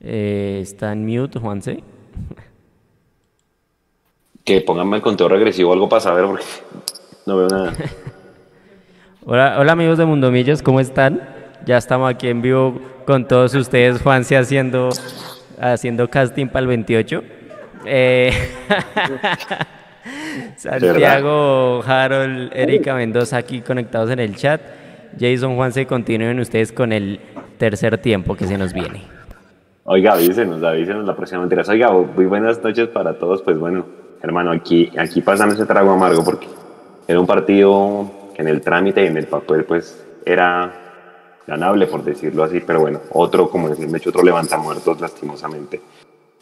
Eh, está en mute, Juanse. Que pónganme el conteo regresivo algo para saber porque no veo nada. hola, hola amigos de Mundomillos, ¿cómo están? Ya estamos aquí en vivo con todos ustedes, Juanse haciendo, haciendo casting para el 28. Eh, Santiago, Harold, Erika Mendoza aquí conectados en el chat. Jason, Juanse, continúen ustedes con el tercer tiempo que se nos viene. Oiga, avísenos, avísenos la próxima mentira. Oiga, muy buenas noches para todos. Pues bueno, hermano, aquí, aquí pasando ese trago amargo porque era un partido que en el trámite y en el papel pues era ganable, por decirlo así, pero bueno, otro, como decirme, hecho otro levanta muertos lastimosamente.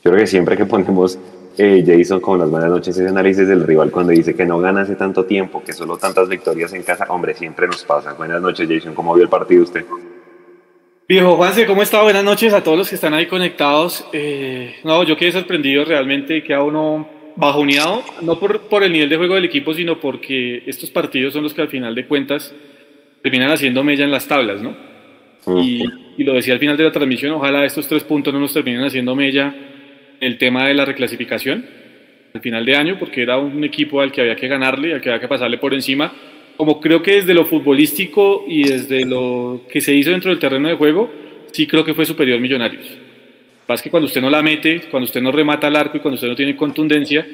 Yo creo que siempre que ponemos eh, Jason con las buenas noches ese análisis del rival cuando dice que no gana hace tanto tiempo, que solo tantas victorias en casa, hombre, siempre nos pasa. Buenas noches, Jason, ¿cómo vio el partido usted? Viejo Juanse, ¿cómo está? Buenas noches a todos los que están ahí conectados. Eh, no, yo quedé sorprendido realmente que a uno bajoneado, no por, por el nivel de juego del equipo, sino porque estos partidos son los que al final de cuentas terminan haciendo mella en las tablas, ¿no? y, y, lo decía al final de la transmisión, ojalá estos tres puntos no nos terminen haciendo mella el tema de la reclasificación al final de año, porque era un equipo al que había que ganarle, al que había que pasarle por encima como creo que desde lo futbolístico y desde lo que se hizo dentro del terreno de juego, sí creo que fue superior Millonarios. Más que cuando usted no la mete, cuando usted no remata al arco y cuando usted no tiene contundencia,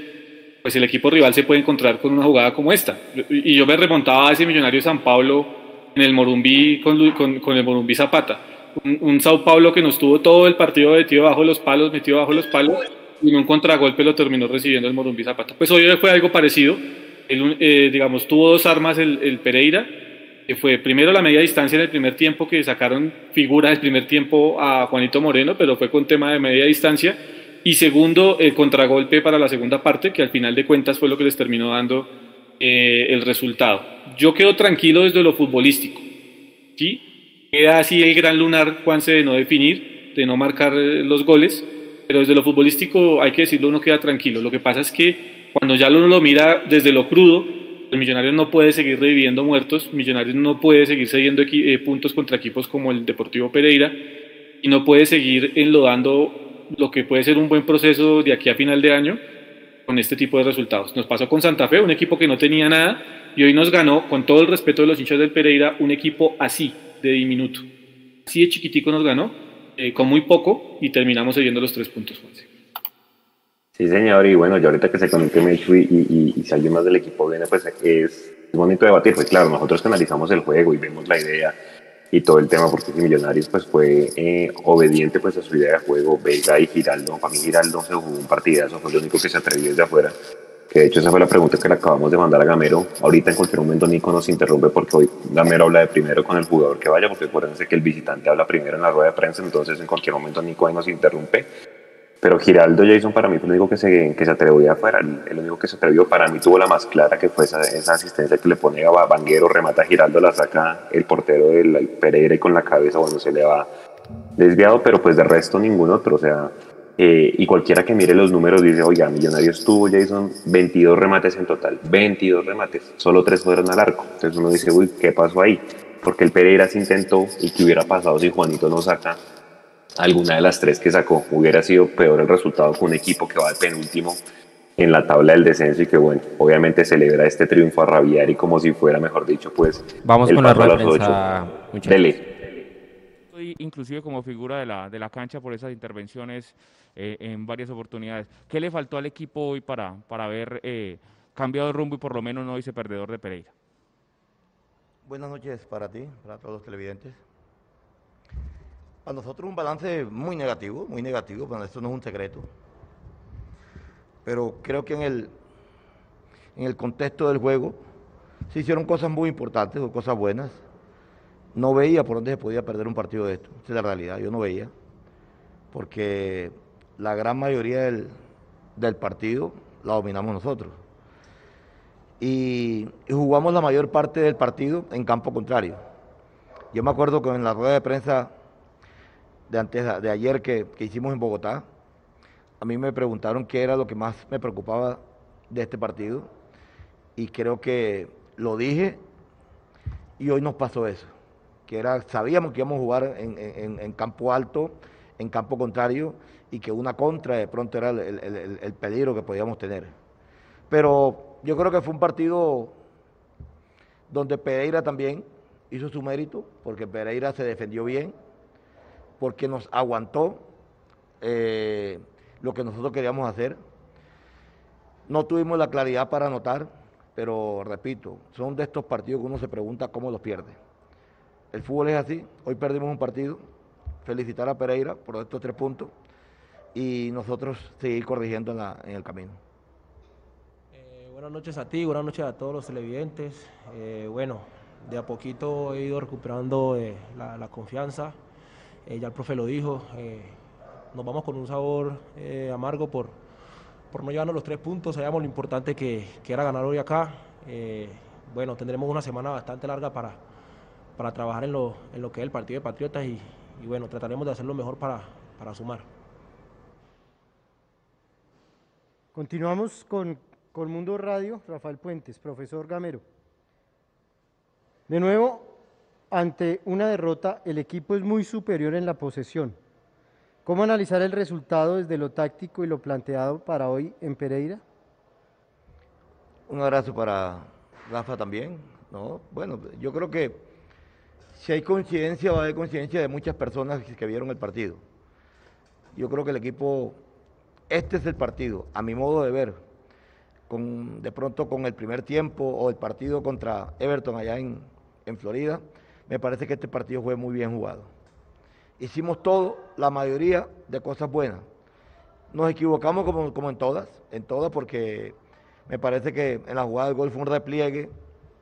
pues el equipo rival se puede encontrar con una jugada como esta. Y yo me remontaba a ese Millonario San Pablo en el Morumbí con, con, el Morumbí Zapata. Un, un, Sao Paulo que nos tuvo todo el partido metido bajo los palos, metido bajo los palos, y en un contragolpe lo terminó recibiendo el Morumbí Zapata. Pues hoy fue algo parecido eh, digamos, tuvo dos armas el, Pereira, que fue primero la media distancia en el primer tiempo, que sacaron figura del primer tiempo a Juanito Moreno, pero fue con tema de media distancia, y segundo, el contragolpe para la segunda parte, que al final de cuentas fue lo que les terminó dando eh, el resultado. Yo quedo tranquilo desde lo futbolístico, ¿sí? Queda así el gran lunar, Juanse, de no definir, de no marcar eh, los goles, pero desde lo futbolístico, hay que decirlo, uno queda tranquilo. Lo que pasa es que cuando ya uno lo mira desde lo crudo, el millonario no puede seguir reviviendo muertos, Millonarios no puede seguir cediendo eh, puntos contra equipos como el Deportivo Pereira y no puede seguir enlodando lo que puede ser un buen proceso de aquí a final de año con este tipo de resultados. Nos pasó con Santa Fe, un equipo que no tenía nada y hoy nos ganó, con todo el respeto de los hinchas del Pereira, un equipo así, de diminuto. Así de chiquitico nos ganó, eh, con muy poco y terminamos cediendo los tres puntos. Sí, señor, y bueno, yo ahorita que se conecte Mechu y, y, y, si alguien más del equipo viene, pues es, bonito debatir. Pues claro, nosotros que analizamos el juego y vemos la idea y todo el tema, porque si Millonarios pues fue eh, obediente pues a su idea de juego, Vega y Giraldo, para mí Giraldo se jugó un partidazo, fue lo único que se atrevió desde afuera. Que de hecho esa fue la pregunta que le acabamos de mandar a Gamero. Ahorita en cualquier momento Nico nos interrumpe porque hoy Gamero habla de primero con el jugador que vaya, porque acuérdense que el visitante habla primero en la rueda de prensa, entonces en cualquier momento Nico ahí nos interrumpe pero Giraldo Jason para mí fue el único que se, que se atrevió afuera, el, único que se atrevió, para mí tuvo la más clara que fue esa, esa asistencia que le pone a Banguero, remata a Giraldo, la saca el portero del Pereira y con la cabeza, bueno, se le va desviado, pero pues de resto ningún otro, o sea, eh, y cualquiera que mire los números dice, oiga, Millonarios tuvo Jason 22 remates en total, 22 remates, solo 3 fueron al arco, entonces uno dice, uy, ¿qué pasó ahí? Porque el Pereira se intentó y qué hubiera pasado si Juanito no saca alguna de las tres que sacó. Hubiera sido peor el resultado con un equipo que va de penúltimo en la tabla del descenso y que bueno, obviamente celebra este triunfo a rabiar y como si fuera, mejor dicho, pues vamos con la rueda Dele. Inclusive como figura de la, de la cancha por esas intervenciones eh, en varias oportunidades. ¿Qué le faltó al equipo hoy para, para haber eh, cambiado de rumbo y por lo menos no hice perdedor de Pereira? Buenas noches para ti, para todos los televidentes. Para nosotros un balance muy negativo, muy negativo, pero esto no es un secreto. Pero creo que en el, en el contexto del juego se hicieron cosas muy importantes o cosas buenas. No veía por dónde se podía perder un partido de esto. Esa es la realidad, yo no veía. Porque la gran mayoría del, del partido la dominamos nosotros. Y, y jugamos la mayor parte del partido en campo contrario. Yo me acuerdo que en la rueda de prensa de, antes, de ayer que, hicimos en Bogotá, a mí me preguntaron qué era lo que más me preocupaba de este partido y creo que lo dije y hoy nos pasó eso, que era, sabíamos que íbamos a jugar en, campo alto, en campo contrario y que una contra de pronto era el, el peligro que podíamos tener. Pero yo creo que fue un partido donde Pereira también hizo su mérito, porque Pereira se defendió bien, porque nos aguantó eh, lo que nosotros queríamos hacer. No tuvimos la claridad para anotar, pero repito, son de estos partidos que uno se pregunta cómo los pierde. El fútbol es así, hoy perdimos un partido, felicitar a Pereira por estos tres puntos y nosotros seguir corrigiendo en, el camino. Eh, buenas noches a ti, buenas noches a todos los televidentes. Eh, bueno, de a poquito he ido recuperando la, confianza. Eh, ya el profe lo dijo, eh, nos vamos con un sabor amargo por, por no llevarnos los tres puntos. Sabíamos lo importante que, era ganar hoy acá. bueno, tendremos una semana bastante larga para, para trabajar en lo, en lo que es el partido de Patriotas y, bueno, trataremos de hacer lo mejor para, para sumar. Continuamos con, con Mundo Radio, Rafael Puentes, profesor Gamero. De nuevo, ante una derrota, el equipo es muy superior en la posesión. ¿Cómo analizar el resultado desde lo táctico y lo planteado para hoy en Pereira? Un abrazo para Rafa también. ¿no? Bueno, yo creo que si hay coincidencia, va a haber coincidencia de muchas personas que vieron el partido. Yo creo que el equipo, este es el partido, a mi modo de ver, con, de pronto con el primer tiempo o el partido contra Everton allá en, en Florida, me parece que este partido fue muy bien jugado. Hicimos todo, la mayoría de cosas buenas. Nos equivocamos como, en todas, en todas, porque me parece que en la jugada del gol fue un repliegue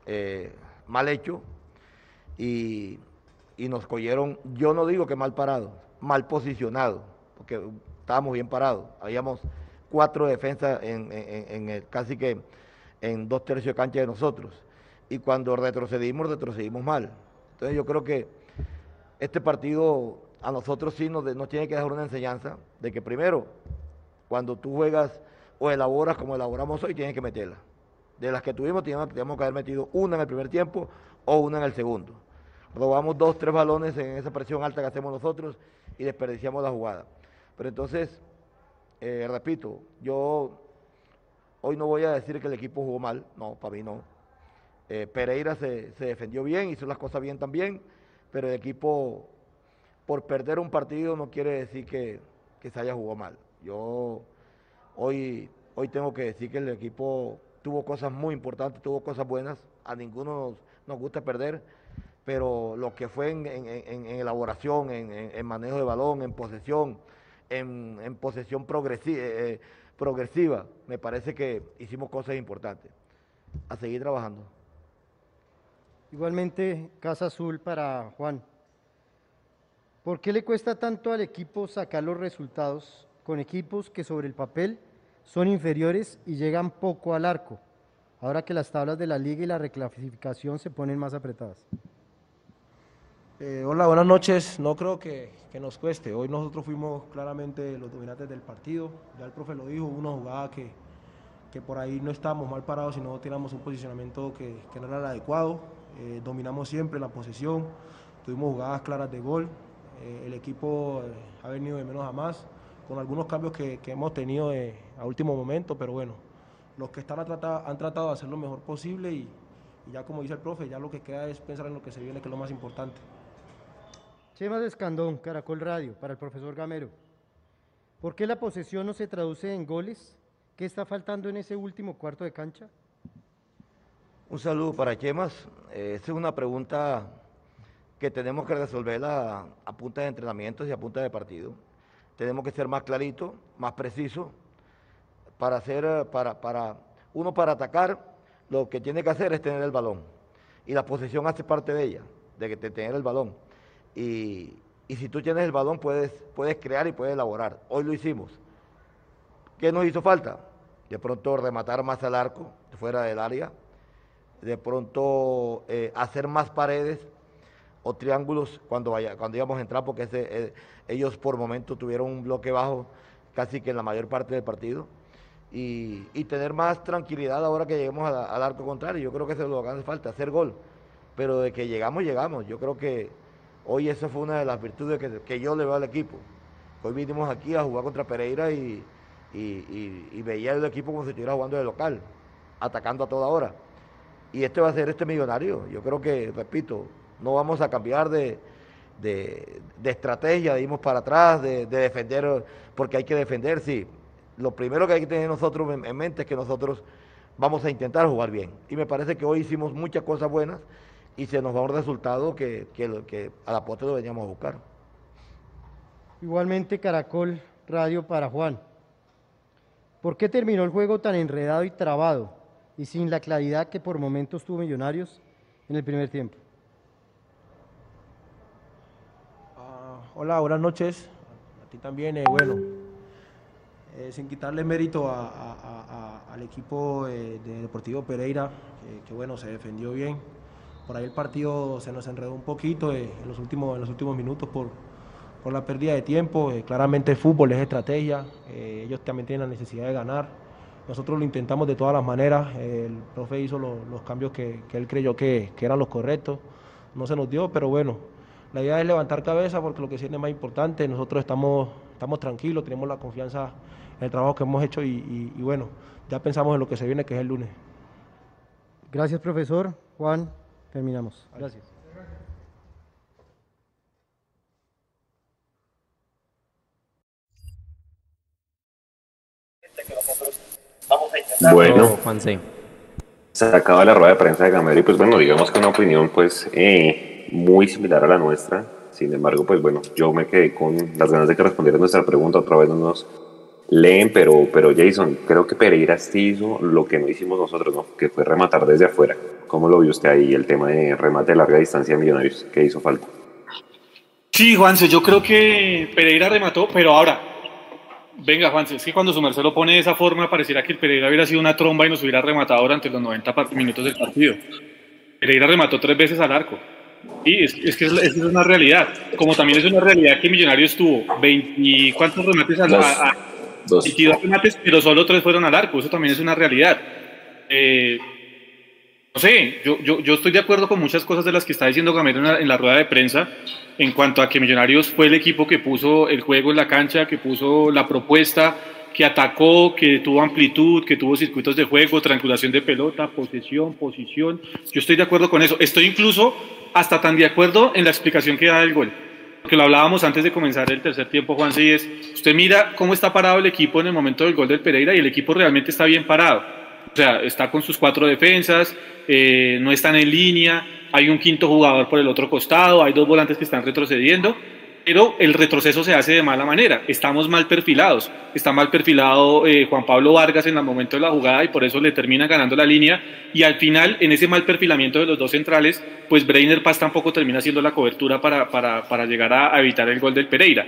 eh, mal hecho y, nos cogieron, yo no digo que mal parado, mal posicionado, porque estábamos bien parados. Habíamos cuatro defensas en, en casi que en dos tercios de cancha de nosotros y cuando retrocedimos, retrocedimos mal. Entonces yo creo que este partido a nosotros sí nos, tiene que dejar una enseñanza de que primero, cuando tú juegas o elaboras como elaboramos hoy, tienes que meterla. De las que tuvimos, teníamos, que haber metido una en el primer tiempo o una en el segundo. Robamos dos, tres balones en esa presión alta que hacemos nosotros y desperdiciamos la jugada. Pero entonces, eh, repito, yo hoy no voy a decir que el equipo jugó mal, no, para mí no. Eh, Pereira se, defendió bien, hizo las cosas bien también, pero el equipo, por perder un partido, no quiere decir que, se haya jugado mal. Yo hoy, hoy tengo que decir que el equipo tuvo cosas muy importantes, tuvo cosas buenas, a ninguno nos, gusta perder, pero lo que fue en, elaboración, en, manejo de balón, en posesión, en, posesión progresiva, eh, progresiva, me parece que hicimos cosas importantes. A seguir trabajando. Igualmente, Casa Azul para Juan. ¿Por qué le cuesta tanto al equipo sacar los resultados con equipos que sobre el papel son inferiores y llegan poco al arco, ahora que las tablas de la liga y la reclasificación se ponen más apretadas? Eh, hola, buenas noches. No creo que, nos cueste. Hoy nosotros fuimos claramente los dominantes del partido. Ya el profe lo dijo, una jugada que, que por ahí no estábamos mal parados, sino teníamos un posicionamiento que, que no era el adecuado. Eh, dominamos siempre la posesión, tuvimos jugadas claras de gol, eh, el equipo eh, ha venido de menos a más, con algunos cambios que, hemos tenido a último momento, pero bueno, los que están han tratado de hacer lo mejor posible y, ya como dice el profe, ya lo que queda es pensar en lo que se viene, que es lo más importante. Chema de Escandón, Caracol Radio, para el profesor Gamero. ¿Por qué la posesión no se traduce en goles? ¿Qué está faltando en ese último cuarto de cancha? Un saludo para Chemas. Eh, esa es una pregunta que tenemos que resolverla a, punta de entrenamientos y a punta de partido. Tenemos que ser más claritos, más precisos, para hacer, para, uno para atacar, lo que tiene que hacer es tener el balón. Y la posición hace parte de ella, de que te tener el balón. Y, si tú tienes el balón, puedes, puedes crear y puedes elaborar. Hoy lo hicimos. ¿Qué nos hizo falta? De pronto rematar más al arco, fuera del área, de pronto eh, hacer más paredes o triángulos cuando, vaya, cuando íbamos a entrar, porque eh, ellos por momento tuvieron un bloque bajo casi que en la mayor parte del partido. Y, tener más tranquilidad ahora que lleguemos al arco contrario. Yo creo que eso es lo que hace falta, hacer gol. Pero de que llegamos, llegamos. Yo creo que hoy esa fue una de las virtudes que, que yo le veo al equipo. Hoy vinimos aquí a jugar contra Pereira y, veía el equipo como si estuviera jugando de local, atacando a toda hora. Y este va a ser este millonario. Yo creo que, repito, no vamos a cambiar de, estrategia, de irnos para atrás, de, defender, porque hay que defender, sí. Lo primero que hay que tener nosotros en mente es que nosotros vamos a intentar jugar bien. Y me parece que hoy hicimos muchas cosas buenas y se nos va un resultado que, que, que a la poste lo veníamos a buscar. Igualmente Caracol Radio para Juan. ¿Por qué terminó el juego tan enredado y trabado y sin la claridad que por momentos tuvo Millonarios en el primer tiempo? Ah, hola, buenas noches. A ti también, eh, bueno, eh, sin quitarle mérito al equipo de Deportivo Pereira, que, bueno, se defendió bien. Por ahí el partido se nos enredó un poquito eh, en, los últimos, en los últimos minutos por, por la pérdida de tiempo. Eh, claramente el fútbol es estrategia, ellos también tienen la necesidad de ganar. Nosotros lo intentamos de todas las maneras, el profe hizo los cambios que, él creyó que, que eran los correctos, no se nos dio, pero bueno, la idea es levantar cabeza porque lo que sí es más importante, nosotros estamos, estamos tranquilos, tenemos la confianza el trabajo que hemos hecho y, bueno, ya pensamos en lo que se viene, que es el lunes. Gracias, profesor. Juan, terminamos. Gracias. Bueno, se acaba la rueda de prensa de Gamero y pues bueno, digamos que una opinión pues eh, muy similar a la nuestra. Sin embargo, pues bueno, yo me quedé con las ganas de que respondiera nuestra pregunta. Otra vez no nos leen, pero, pero Jason, creo que Pereira sí hizo lo que no hicimos nosotros, ¿no? Que fue rematar desde afuera. ¿Cómo lo vio usted ahí, el tema de remate de larga distancia de Millonarios? ¿Qué hizo falta? Sí, Juanse, yo creo que Pereira remató, pero ahora, venga, Juanse, es que cuando su merced lo pone de esa forma, pareciera que el Pereira hubiera sido una tromba y nos hubiera rematado durante los 90 minutos del partido. Pereira remató tres veces al arco. Y es, que es, una realidad. Como también es una realidad que Millonarios tuvo 20, ¿cuántos remates al, a, Dos. remates, pero solo tres fueron al arco. Eso también es una realidad. Eh, no sé, yo, yo, yo, estoy de acuerdo con muchas cosas de las que está diciendo Gamero en la, en la, rueda de prensa en cuanto a que Millonarios fue el equipo que puso el juego en la cancha, que puso la propuesta, que atacó, que tuvo amplitud, que tuvo circuitos de juego, triangulación de pelota, posesión, posición. Yo estoy de acuerdo con eso. Estoy incluso hasta tan de acuerdo en la explicación que da el gol que lo hablábamos antes de comenzar el tercer tiempo, Juan, sí es, usted mira cómo está parado el equipo en el momento del gol del Pereira y el equipo realmente está bien parado. O sea, está con sus cuatro defensas, eh, no están en línea, hay un quinto jugador por el otro costado, hay dos volantes que están retrocediendo pero el retroceso se hace de mala manera. Estamos mal perfilados. Está mal perfilado eh, Juan Pablo Vargas en el momento de la jugada y por eso le termina ganando la línea. Y al final, en ese mal perfilamiento de los dos centrales, pues Breiner Paz tampoco termina haciendo la cobertura para, para, para llegar a, evitar el gol del Pereira.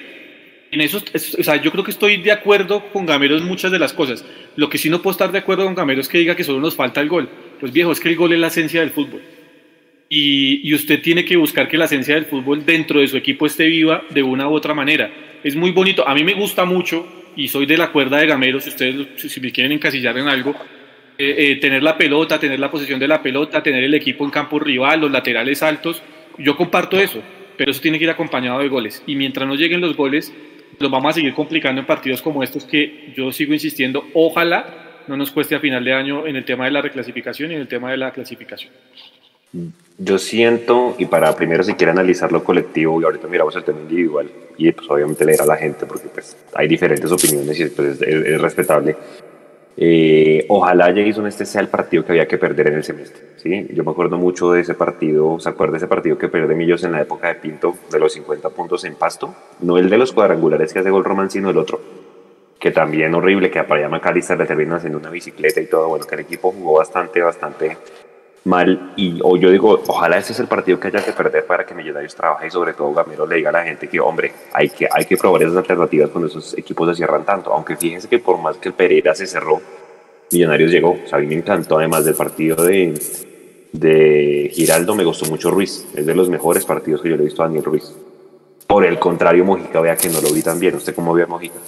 En eso, o sea, yo creo que estoy de acuerdo con Gamero en muchas de las cosas. Lo que sí no puedo estar de acuerdo con Gamero es que diga que solo nos falta el gol. Pues viejo, es que el gol es la esencia del fútbol y, usted tiene que buscar que la esencia del fútbol dentro de su equipo esté viva de una u otra manera. Es muy bonito, a mí me gusta mucho y soy de la cuerda de Gamero, si ustedes si me quieren encasillar en algo, eh, eh, tener la pelota, tener la posición de la pelota, tener el equipo en campo rival, los laterales altos, yo comparto eso, pero eso tiene que ir acompañado de goles. Y mientras no lleguen los goles, los vamos a seguir complicando en partidos como estos que yo sigo insistiendo, ojalá no nos cueste a final de año en el tema de la reclasificación y en el tema de la clasificación. Yo siento, y para primero si quiere analizar lo colectivo, y ahorita miramos el tema individual, y pues obviamente leer a la gente, porque pues hay diferentes opiniones y pues, es, respetable. Eh, ojalá Jason este sea el partido que había que perder en el semestre. ¿sí? Yo me acuerdo mucho de ese partido, ¿se acuerda de ese partido que perdió Millos en la época de Pinto, de los 50 puntos en pasto? No el de los cuadrangulares que hace gol Román, sino el otro, que también horrible, que a Paya Macalister le termina haciendo una bicicleta y todo. Bueno, que el equipo jugó bastante, bastante mal y o yo digo, ojalá ese es el partido que haya que perder para que Millonarios trabaje y sobre todo Gamero le diga a la gente que, hombre, hay que, hay que probar esas alternativas cuando esos equipos se cierran tanto, aunque fíjense que por más que el Pereira se cerró, Millonarios llegó, o sea, a mí me encantó además del partido de, de Giraldo, me gustó mucho Ruiz, es de los mejores partidos que yo le he visto a Daniel Ruiz. Por el contrario, Mojica, vea que no lo vi tan bien, ¿usted cómo ve a Mojica?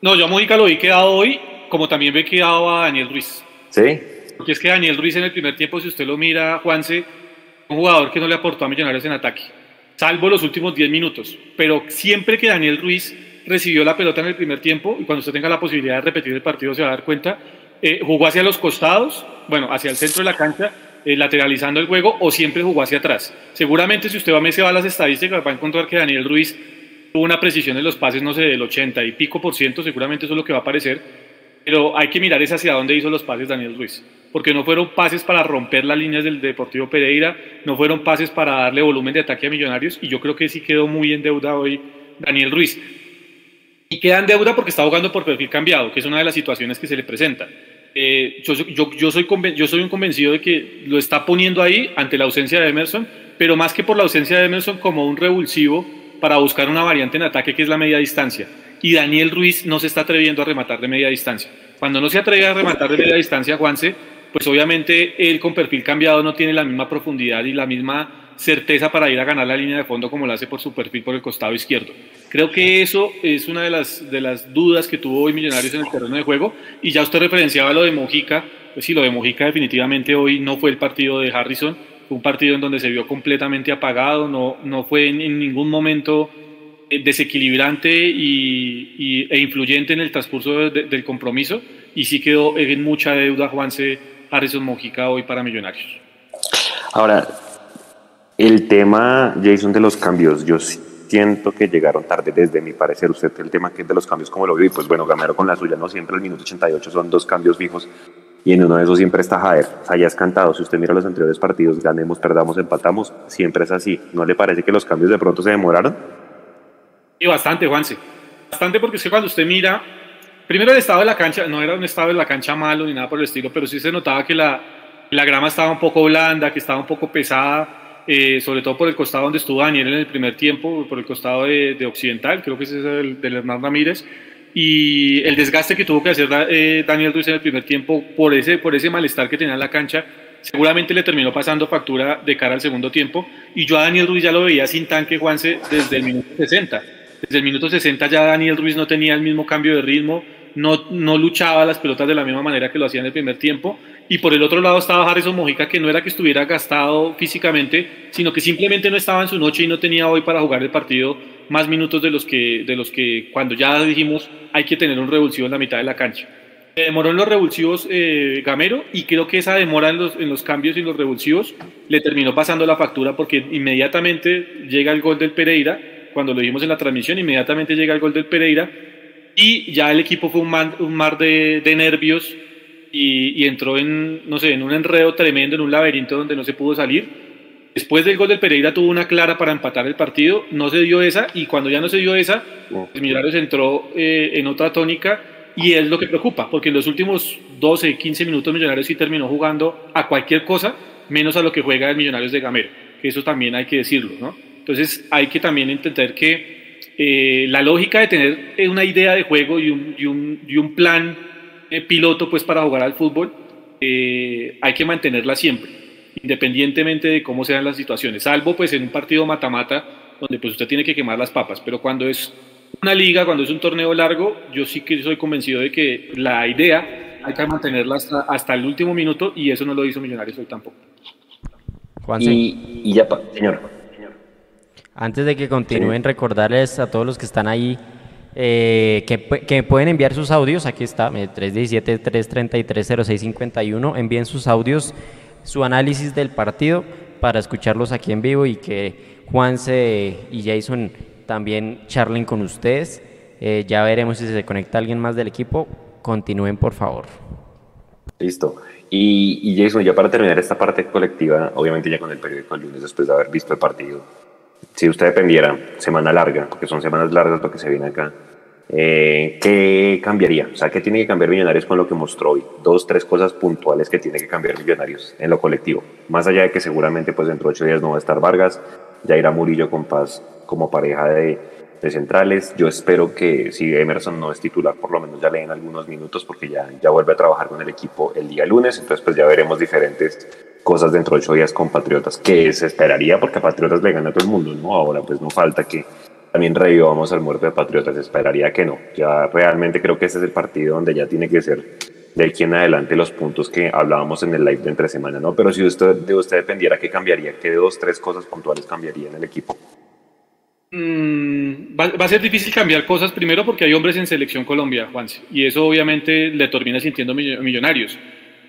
No, yo a Mojica lo vi quedado hoy, como también ve quedado a Daniel Ruiz. ¿Sí? Porque es que Daniel Ruiz en el primer tiempo, si usted lo mira, Juanse, un jugador que no le aportó a Millonarios en ataque, salvo los últimos 10 minutos. Pero siempre que Daniel Ruiz recibió la pelota en el primer tiempo y cuando usted tenga la posibilidad de repetir el partido se va a dar cuenta, eh, jugó hacia los costados, bueno, hacia el centro de la cancha, eh, lateralizando el juego o siempre jugó hacia atrás. Seguramente si usted va a, se va a las estadísticas va a encontrar que Daniel Ruiz una precisión en los pases, no sé, del 80 y pico por ciento, seguramente eso es lo que va a aparecer, pero hay que mirar es hacia dónde hizo los pases Daniel Ruiz, porque no fueron pases para romper las líneas del Deportivo Pereira, no fueron pases para darle volumen de ataque a Millonarios y yo creo que sí quedó muy en deuda hoy Daniel Ruiz. Y queda en deuda porque está jugando por perfil cambiado, que es una de las situaciones que se le presenta. Eh, yo, yo, soy yo soy un convencido de que lo está poniendo ahí ante la ausencia de Emerson, pero más que por la ausencia de Emerson como un revulsivo para buscar una variante en ataque que es la media distancia. Y Daniel Ruiz no se está atreviendo a rematar de media distancia. Cuando no se atreve a rematar de media distancia, Juanse, pues obviamente él con perfil cambiado no tiene la misma profundidad y la misma certeza para ir a ganar la línea de fondo como lo hace por su perfil por el costado izquierdo. Creo que eso es una de las, de las dudas que tuvo hoy Millonarios en el terreno de juego y ya usted referenciaba lo de Mojica, pues sí, lo de Mojica definitivamente hoy no fue el partido de Harrison, un partido en donde se vio completamente apagado, no, no fue en, ningún momento eh, desequilibrante y, e influyente en el transcurso del compromiso y sí quedó en mucha deuda Juanse Harrison Mojica hoy para Millonarios. Ahora, el tema, Jason, de los cambios, yo siento que llegaron tarde desde mi parecer. Usted, el tema que es de los cambios, como lo vio, y pues bueno, Gamero con la suya, no siempre el minuto 88 son dos cambios fijos y en uno de esos siempre está Jaer. O sea, ya es cantado. Si usted mira los anteriores partidos, ganemos, perdamos, empatamos, siempre es así. ¿No le parece que los cambios de pronto se demoraron? Y bastante, Juanse. Bastante porque es que cuando usted mira, primero el estado de la cancha, no era un estado de la cancha malo ni nada por el estilo, pero sí se notaba que la, la grama estaba un poco blanda, que estaba un poco pesada eh, sobre todo por el costado donde estuvo Daniel en el primer tiempo, por el costado de, Occidental, creo que ese es el del Hernán Ramírez, y el desgaste que tuvo que hacer eh, Daniel Ruiz en el primer tiempo por ese, por ese malestar que tenía en la cancha, seguramente le terminó pasando factura de cara al segundo tiempo, y yo a Daniel Ruiz ya lo veía sin tanque, Juanse, desde el minuto 60. Desde el minuto 60 ya Daniel Ruiz no tenía el mismo cambio de ritmo, no, no luchaba las pelotas de la misma manera que lo hacía en el primer tiempo, y por el otro lado estaba Harrison Mojica, que no era que estuviera gastado físicamente, sino que simplemente no estaba en su noche y no tenía hoy para jugar el partido más minutos de los que, de los que cuando ya dijimos hay que tener un revulsivo en la mitad de la cancha. demoró en los revulsivos eh, Gamero y creo que esa demora en los, en los cambios y los revulsivos le terminó pasando la factura porque inmediatamente llega el gol del Pereira, cuando lo vimos en la transmisión, inmediatamente llega el gol del Pereira y ya el equipo fue un, un mar de, de nervios y, entró en, no sé, en un enredo tremendo, en un laberinto donde no se pudo salir. Después del gol del Pereira tuvo una clara para empatar el partido, no se dio esa y cuando ya no se dio esa, el Millonarios entró eh, en otra tónica y es lo que preocupa, porque en los últimos 12, 15 minutos Millonarios sí terminó jugando a cualquier cosa, menos a lo que juega el Millonarios de Gamero, que eso también hay que decirlo, ¿no? Entonces hay que también entender que eh, la lógica de tener una idea de juego y un, y un, y un plan eh, piloto pues para jugar al fútbol, eh, hay que mantenerla siempre, independientemente de cómo sean las situaciones, salvo pues en un partido mata-mata donde pues usted tiene que quemar las papas, pero cuando es una liga, cuando es un torneo largo, yo sí que soy convencido de que la idea hay que mantenerla hasta, el último minuto y eso no lo hizo Millonarios hoy tampoco. y, y, ya, señor. Antes de que continúen, recordarles a todos los que están ahí eh, que, pueden enviar sus audios, aquí está, 317-333-0651, envíen sus audios, su análisis del partido para escucharlos aquí en vivo y que Juanse y Jason también charlen con ustedes. Eh, ya veremos si se conecta alguien más del equipo. Continúen, por favor. Listo. Y, y Jason, ya para terminar esta parte colectiva, obviamente ya con el periódico el lunes después de haber visto el partido, si usted dependiera, semana larga, porque son semanas largas lo que se viene acá, eh, ¿qué cambiaría? O sea, ¿qué tiene que cambiar Millonarios con lo que mostró hoy? Dos, tres cosas puntuales que tiene que cambiar Millonarios en lo colectivo. Más allá de que seguramente pues dentro de ocho días no va a estar Vargas, ya irá Murillo con Paz como pareja de, centrales. Yo espero que si Emerson no es titular, por lo menos ya le den algunos minutos porque ya, ya vuelve a trabajar con el equipo el día lunes. Entonces pues ya veremos diferentes cosas dentro de ocho días con Patriotas, que se esperaría porque a Patriotas le gana a todo el mundo, ¿no? Ahora pues no falta que también revivamos al muerto de Patriotas, esperaría que no. Ya realmente creo que ese es el partido donde ya tiene que ser de aquí en adelante los puntos que hablábamos en el live de entre semana, ¿no? Pero si usted, de usted dependiera, ¿qué cambiaría? ¿Qué dos, tres cosas puntuales cambiaría en el equipo? Mm, va, a ser difícil cambiar cosas primero porque hay hombres en selección Colombia, Juanse, y eso obviamente le termina sintiendo millonarios.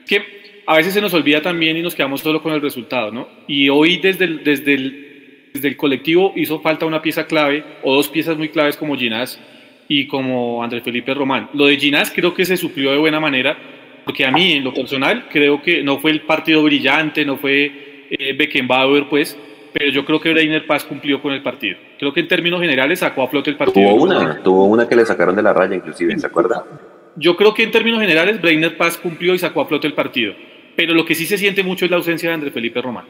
Que a veces se nos olvida también y nos quedamos solo con el resultado, ¿no? Y hoy desde desde el, desde el colectivo hizo falta una pieza clave o dos piezas muy claves como Ginás y como Andrés Felipe Román. Lo de Ginás creo que se suplió de buena manera porque a mí en lo personal creo que no fue el partido brillante, no fue eh, Beckenbauer, pues, pero yo creo que Breiner Paz cumplió con el partido. Creo que en términos generales sacó a flote el partido. Tuvo una, tuvo una que le sacaron de la raya, inclusive, ¿se acuerda? Yo creo que en términos generales Breiner Paz cumplió y sacó a flote el partido. Pero lo que sí se siente mucho es la ausencia de Andrés Felipe Román.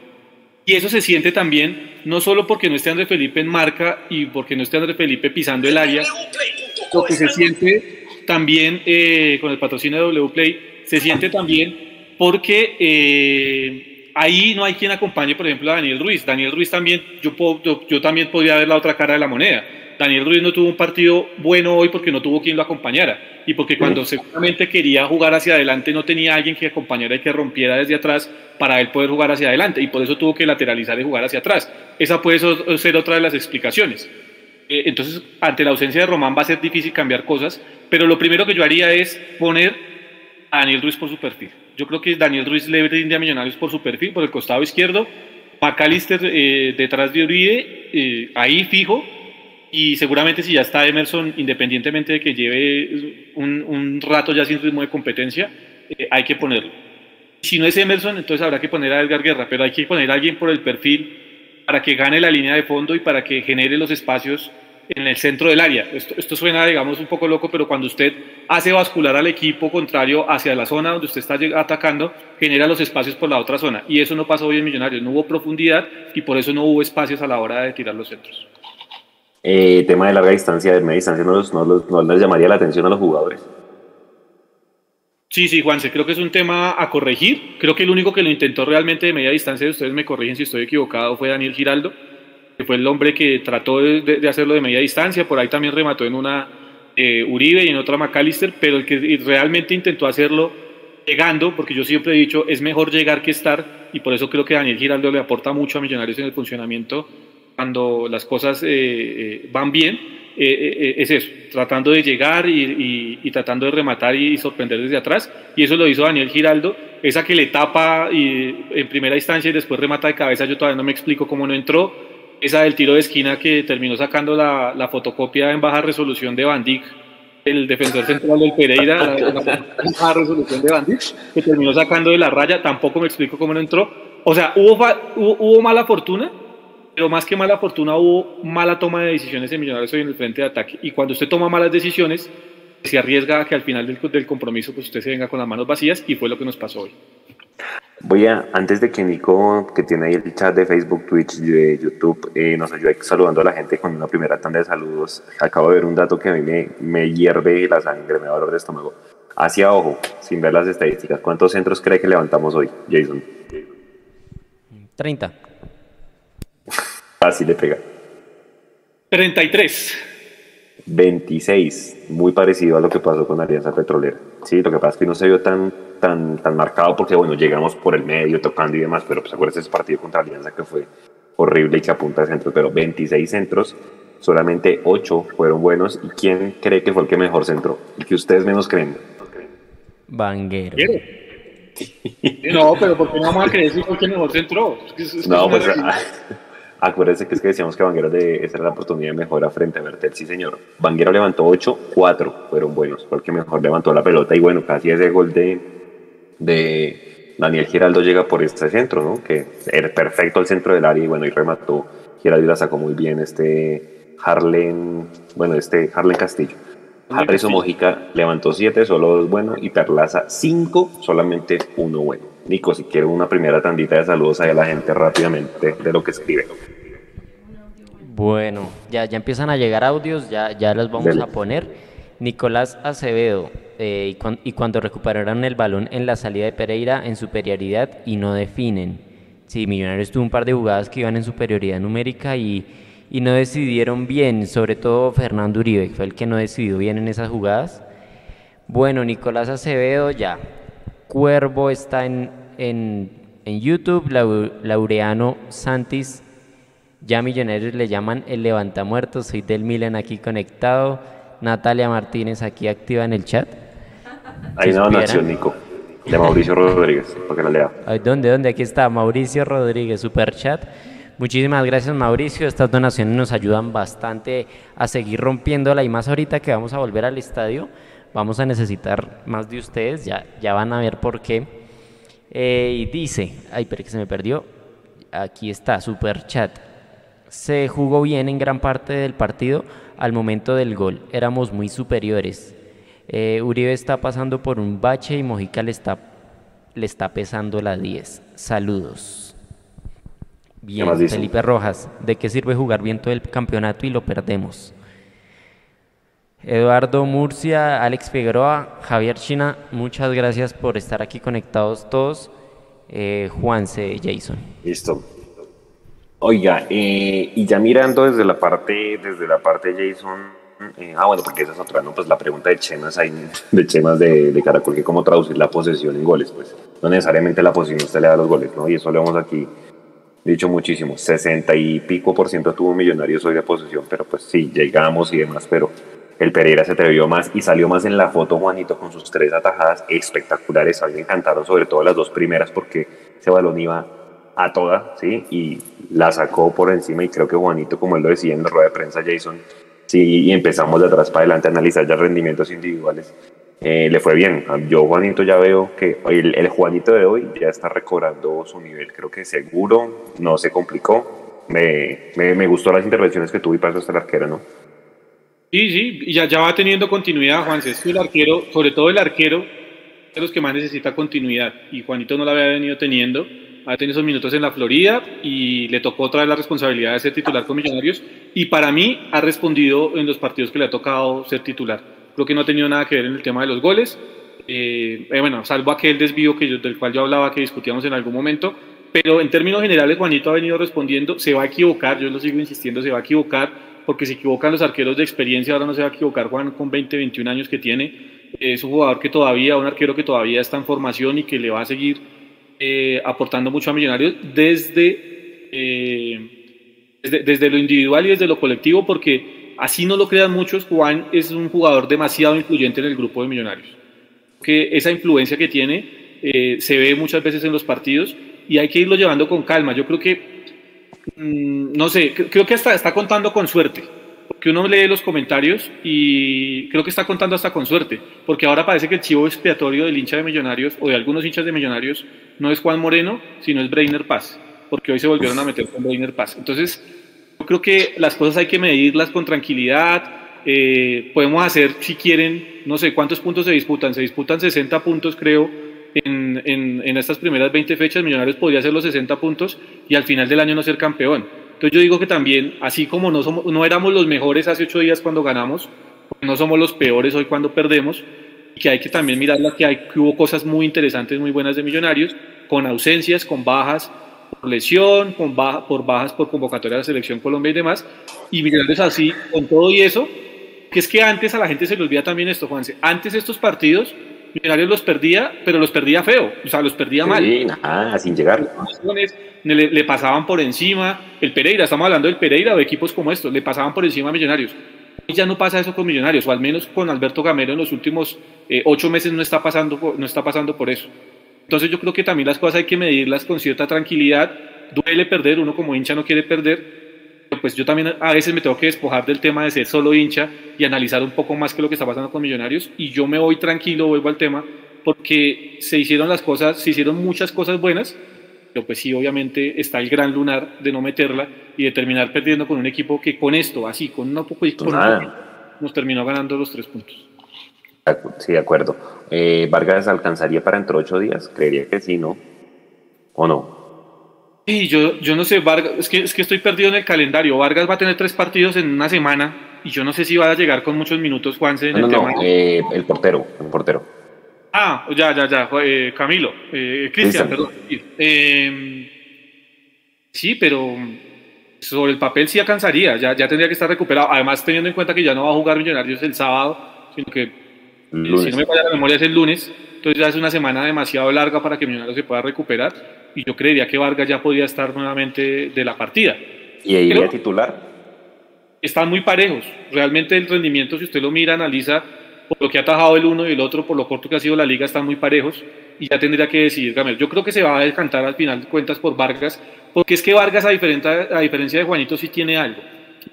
Y eso se siente también, no solo porque no esté Andrés Felipe en marca y porque no esté Andrés Felipe pisando el área, lo que se siente también eh, con el patrocinio de WPlay, se siente también porque eh, ahí no hay quien acompañe, por ejemplo, a Daniel Ruiz. Daniel Ruiz también, yo, yo, también podría ver la otra cara de la moneda. Daniel Ruiz no tuvo un partido bueno hoy porque no tuvo quien lo acompañara y porque cuando seguramente quería jugar hacia adelante no tenía alguien que acompañara y que rompiera desde atrás para él poder jugar hacia adelante y por eso tuvo que lateralizar y jugar hacia atrás. Esa puede ser otra de las explicaciones. Eh, entonces, ante la ausencia de Román va a ser difícil cambiar cosas, pero lo primero que yo haría es poner a Daniel Ruiz por su perfil. Yo creo que Daniel Ruiz le brinde a Millonarios por su perfil, por el costado izquierdo. McAllister eh, detrás de Uribe, eh, ahí fijo. Y seguramente si ya está Emerson, independientemente de que lleve un, rato ya sin ritmo de competencia, eh, hay que ponerlo. Si no es Emerson, entonces habrá que poner a Edgar Guerra, pero hay que poner a alguien por el perfil para que gane la línea de fondo y para que genere los espacios en el centro del área. Esto, suena, digamos, un poco loco, pero cuando usted hace bascular al equipo contrario hacia la zona donde usted está atacando, genera los espacios por la otra zona. Y eso no pasó hoy en Millonarios. No hubo profundidad y por eso no hubo espacios a la hora de tirar los centros. Eh, tema de larga distancia, de media distancia, ¿no, no, no llamaría la atención a los jugadores? Sí, sí, Juanse, creo que es un tema a corregir. Creo que el único que lo intentó realmente de media distancia, ustedes me corrigen si estoy equivocado, fue Daniel Giraldo que fue el hombre que trató de, hacerlo de media distancia, por ahí también remató en una eh, Uribe y en otra McAllister, pero el que realmente intentó hacerlo llegando, porque yo siempre he dicho, es mejor llegar que estar, y por eso creo que Daniel Giraldo le aporta mucho a Millonarios en el funcionamiento cuando las cosas eh, eh, van bien, es eso, tratando de llegar y, y, tratando de rematar y sorprender desde atrás, y eso lo hizo Daniel Giraldo, esa que le tapa y, en primera instancia y después remata de cabeza, yo todavía no me explico cómo no entró, esa del tiro de esquina que terminó sacando la, la fotocopia en baja resolución de Bandic, el defensor central del Pereira, la, baja resolución de Bandic, que terminó sacando de la raya, tampoco me explico cómo no entró. O sea, hubo, hubo, mala fortuna, pero más que mala fortuna hubo mala toma de decisiones en Millonarios hoy en el frente de ataque. Y cuando usted toma malas decisiones, se arriesga a que al final del, del compromiso pues usted se venga con las manos vacías y fue lo que nos pasó hoy. Voy a, antes de que Nico, que tiene ahí el chat de Facebook, Twitch y de YouTube, eh, nos ayude saludando a la gente con una primera tanda de saludos. Acabo de ver un dato que a mí me, me hierve la sangre, me da dolor de estómago. Hacia ojo, sin ver las estadísticas, ¿cuántos centros cree que levantamos hoy, Jason? 30. Así le pega. 33. 26, muy parecido a lo que pasó con Alianza Petrolera. Sí, lo que pasa es que no se vio tan tan, tan marcado porque, bueno, llegamos por el medio tocando y demás, pero pues acuérdense ese partido contra Alianza que fue horrible y que apunta a centros, pero 26 centros, solamente 8 fueron buenos. ¿Y quién cree que fue el que mejor centró? El que ustedes menos creen. Banguero. No, pero ¿por qué no vamos a creer si fue el que mejor centró? no, pues acuérdense que es que decíamos que Banguero de, esa era la oportunidad de mejora frente a Bertel, sí señor. Banguero levantó 8, 4 fueron buenos, fue el que mejor levantó la pelota y bueno, casi ese gol de, de Daniel Giraldo llega por este centro, ¿no? Que era perfecto al centro del área y bueno, y remató. Giraldo la sacó muy bien este Harlen, bueno, este Harlen Castillo. Harrison Mojica levantó siete, solo dos buenos, y Perlaza cinco, solamente uno bueno. Nico, si quiero una primera tandita de saludos ahí a la gente rápidamente de lo que escribe. Bueno, ya, ya empiezan a llegar audios, ya, ya los vamos a poner. Nicolás Acevedo, eh, y, cuando recuperaron el balón en la salida de Pereira en superioridad y no definen. Sí, Millonarios tuvo un par de jugadas que iban en superioridad numérica y, no decidieron bien, sobre todo Fernando Uribe, que fue el que no decidió bien en esas jugadas. Bueno, Nicolás Acevedo ya. Cuervo está en, en, en YouTube, Laureano Santis Ya Millonarios le llaman el levantamuertos. Soy del Milan aquí conectado. Natalia Martínez aquí activa en el chat. Hay una donación, Nico, de Mauricio Rodríguez, para que la lea. Ay, ¿Dónde? ¿Dónde? Aquí está Mauricio Rodríguez, super chat. Muchísimas gracias Mauricio, estas donaciones nos ayudan bastante a seguir rompiéndola y más ahorita que vamos a volver al estadio, vamos a necesitar más de ustedes, ya, ya van a ver por qué. Eh, y dice, ay, pero que se me perdió, aquí está, super chat. Se jugó bien en gran parte del partido al momento del gol, éramos muy superiores. Eh, Uribe está pasando por un bache y Mojica le está, le está pesando la 10. Saludos. Bien? Felipe Rojas, ¿de qué sirve jugar bien todo el campeonato y lo perdemos? Eduardo Murcia, Alex Figueroa, Javier China, muchas gracias por estar aquí conectados todos. Eh, Juanse, Jason. Listo. Oiga, eh, y ya mirando desde la parte, desde la parte de Jason, eh, ah bueno, porque esa es otra, ¿no? Pues la pregunta de Chemas ahí, de Chemas de, de Caracol, que cómo traducir la posesión en goles, pues no necesariamente la posesión usted le da los goles, ¿no? Y eso lo vemos aquí dicho muchísimo, 60 y pico por ciento tuvo Millonarios hoy de posesión, pero pues sí, llegamos y demás, pero el Pereira se atrevió más y salió más en la foto Juanito con sus tres atajadas espectaculares, a mí me encantaron sobre todo las dos primeras porque ese balón iba a toda, ¿sí? Y la sacó por encima y creo que Juanito, como él lo decía en la rueda de prensa, Jason, sí, y empezamos de atrás para adelante a analizar ya rendimientos individuales. Eh, le fue bien. Yo, Juanito, ya veo que el, el, Juanito de hoy ya está recobrando su nivel. Creo que seguro, no se complicó. Me, me, gustó las intervenciones que tuvo y pasó hasta el arquero, ¿no? Sí, sí, y ya, ya va teniendo continuidad, Juan. Es el arquero, sobre todo el arquero, de los que más necesita continuidad. Y Juanito no la había venido teniendo. Ha tenido esos minutos en la Florida y le tocó otra vez la responsabilidad de ser titular con Millonarios. Y para mí ha respondido en los partidos que le ha tocado ser titular creo que no ha tenido nada que ver en el tema de los goles. Eh, eh, bueno, salvo aquel desvío que yo, del cual yo hablaba, que discutíamos en algún momento. Pero en términos generales, Juanito ha venido respondiendo, se va a equivocar, yo lo sigo insistiendo, se va a equivocar, porque se equivocan los arqueros de experiencia, ahora no se va a equivocar Juan con 20, 21 años que tiene. Es un jugador que todavía, un arquero que todavía está en formación y que le va a seguir eh, aportando mucho a Millonarios desde, eh, desde, desde lo individual y desde lo colectivo, porque así no lo crean muchos, Juan es un jugador demasiado influyente en el grupo de Millonarios. Que esa influencia que tiene eh, se ve muchas veces en los partidos y hay que irlo llevando con calma. Yo creo que, mmm, no sé, creo que hasta está contando con suerte. Porque uno lee los comentarios y creo que está contando hasta con suerte. Porque ahora parece que el chivo expiatorio del hincha de Millonarios o de algunos hinchas de Millonarios no es Juan Moreno, sino es Breiner Paz. Porque hoy se volvieron a meter con Breiner Paz. Entonces, yo creo que las cosas hay que medirlas con tranquilidad. Eh, podemos hacer, si quieren, no sé cuántos puntos se disputan. Se disputan 60 puntos, creo, en, en, en, estas primeras 20 fechas. Millonarios podría hacer los 60 puntos y al final del año no ser campeón. Entonces yo digo que también, así como no, somos, no éramos los mejores hace 8 días cuando ganamos, no somos los peores hoy cuando perdemos, y que hay que también mirar que, hay, que hubo cosas muy interesantes, muy buenas de Millonarios, con ausencias, con bajas, por lesión, con baja, por bajas por convocatoria de la selección Colombia y demás, y Millonarios así, con todo y eso, que es que antes a la gente se le olvida también esto, Juanse, antes estos partidos, Millonarios los perdía, pero los perdía feo, o sea, los perdía sí, mal. Nada, sin llegar. Le, le, pasaban por encima, el Pereira, estamos hablando del Pereira o de equipos como estos, le pasaban por encima a Millonarios. Y ya no pasa eso con Millonarios, o al menos con Alberto Gamero en los últimos eh, ocho meses no está, pasando, no está pasando por eso. Entonces yo creo que también las cosas hay que medirlas con cierta tranquilidad. Duele perder, uno como hincha no quiere perder, pues yo también a veces me tengo que despojar del tema de ser solo hincha y analizar un poco más que lo que está pasando con Millonarios y yo me voy tranquilo, vuelvo al tema, porque se hicieron las cosas, se hicieron muchas cosas buenas, pero pues sí, obviamente está el gran lunar de no meterla y de terminar perdiendo con un equipo que con esto, así, con un poco, con un nos terminó ganando los tres puntos. Sí, de acuerdo. Eh, ¿Vargas alcanzaría para entre ocho días? Creería que sí, ¿no? ¿O no? Sí, yo, yo no sé, Vargas, es que, es que estoy perdido en el calendario. Vargas va a tener tres partidos en una semana y yo no sé si va a llegar con muchos minutos, Juanse, en no, el no, tema. No, eh, el portero, el portero. Ah, ya, ya, ya, eh, Camilo, eh, Cristian, perdón. Eh, sí, pero sobre el papel sí alcanzaría, ya, ya tendría que estar recuperado. Además, teniendo en cuenta que ya no va a jugar Millonarios el sábado, sino que Lunes. Si no me falla la memoria es el lunes, entonces ya es una semana demasiado larga para que Millonarios se pueda recuperar y yo creería que Vargas ya podría estar nuevamente de la partida. ¿Y ahí iría titular? Están muy parejos. Realmente el rendimiento, si usted lo mira, analiza por lo que ha atajado el uno y el otro, por lo corto que ha sido la liga, están muy parejos y ya tendría que decidir Gamero. Yo creo que se va a decantar al final de cuentas por Vargas, porque es que Vargas, a, diferencia, a diferencia de Juanito, sí tiene algo.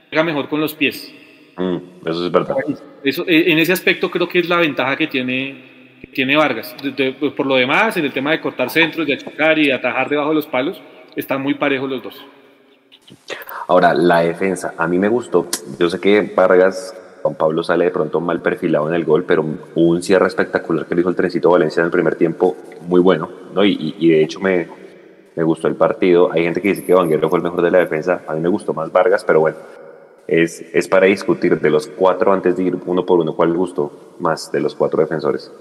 Juega mejor con los pies. Mm, eso es verdad. Eso, eh, en ese aspecto creo que es la ventaja que tiene, tiene Vargas. Pues, por lo demás, en el tema de cortar centros, de achacar y de atajar debajo de los palos, están muy parejos los dos. Ahora, la defensa, a mí me gustó. Yo sé que Vargas Juan Pablo sale de pronto mal perfilado en el gol, pero un cierre espectacular que le hizo el trencito Valencia en el primer tiempo, muy bueno, ¿no? Y, de hecho me, me, gustó el partido. Hay gente que dice que Vanguero fue el mejor de la defensa, a mí me gustó más Vargas, pero bueno, es, es para discutir de los cuatro antes de ir uno por uno, ¿cuál gustó más de los cuatro defensores?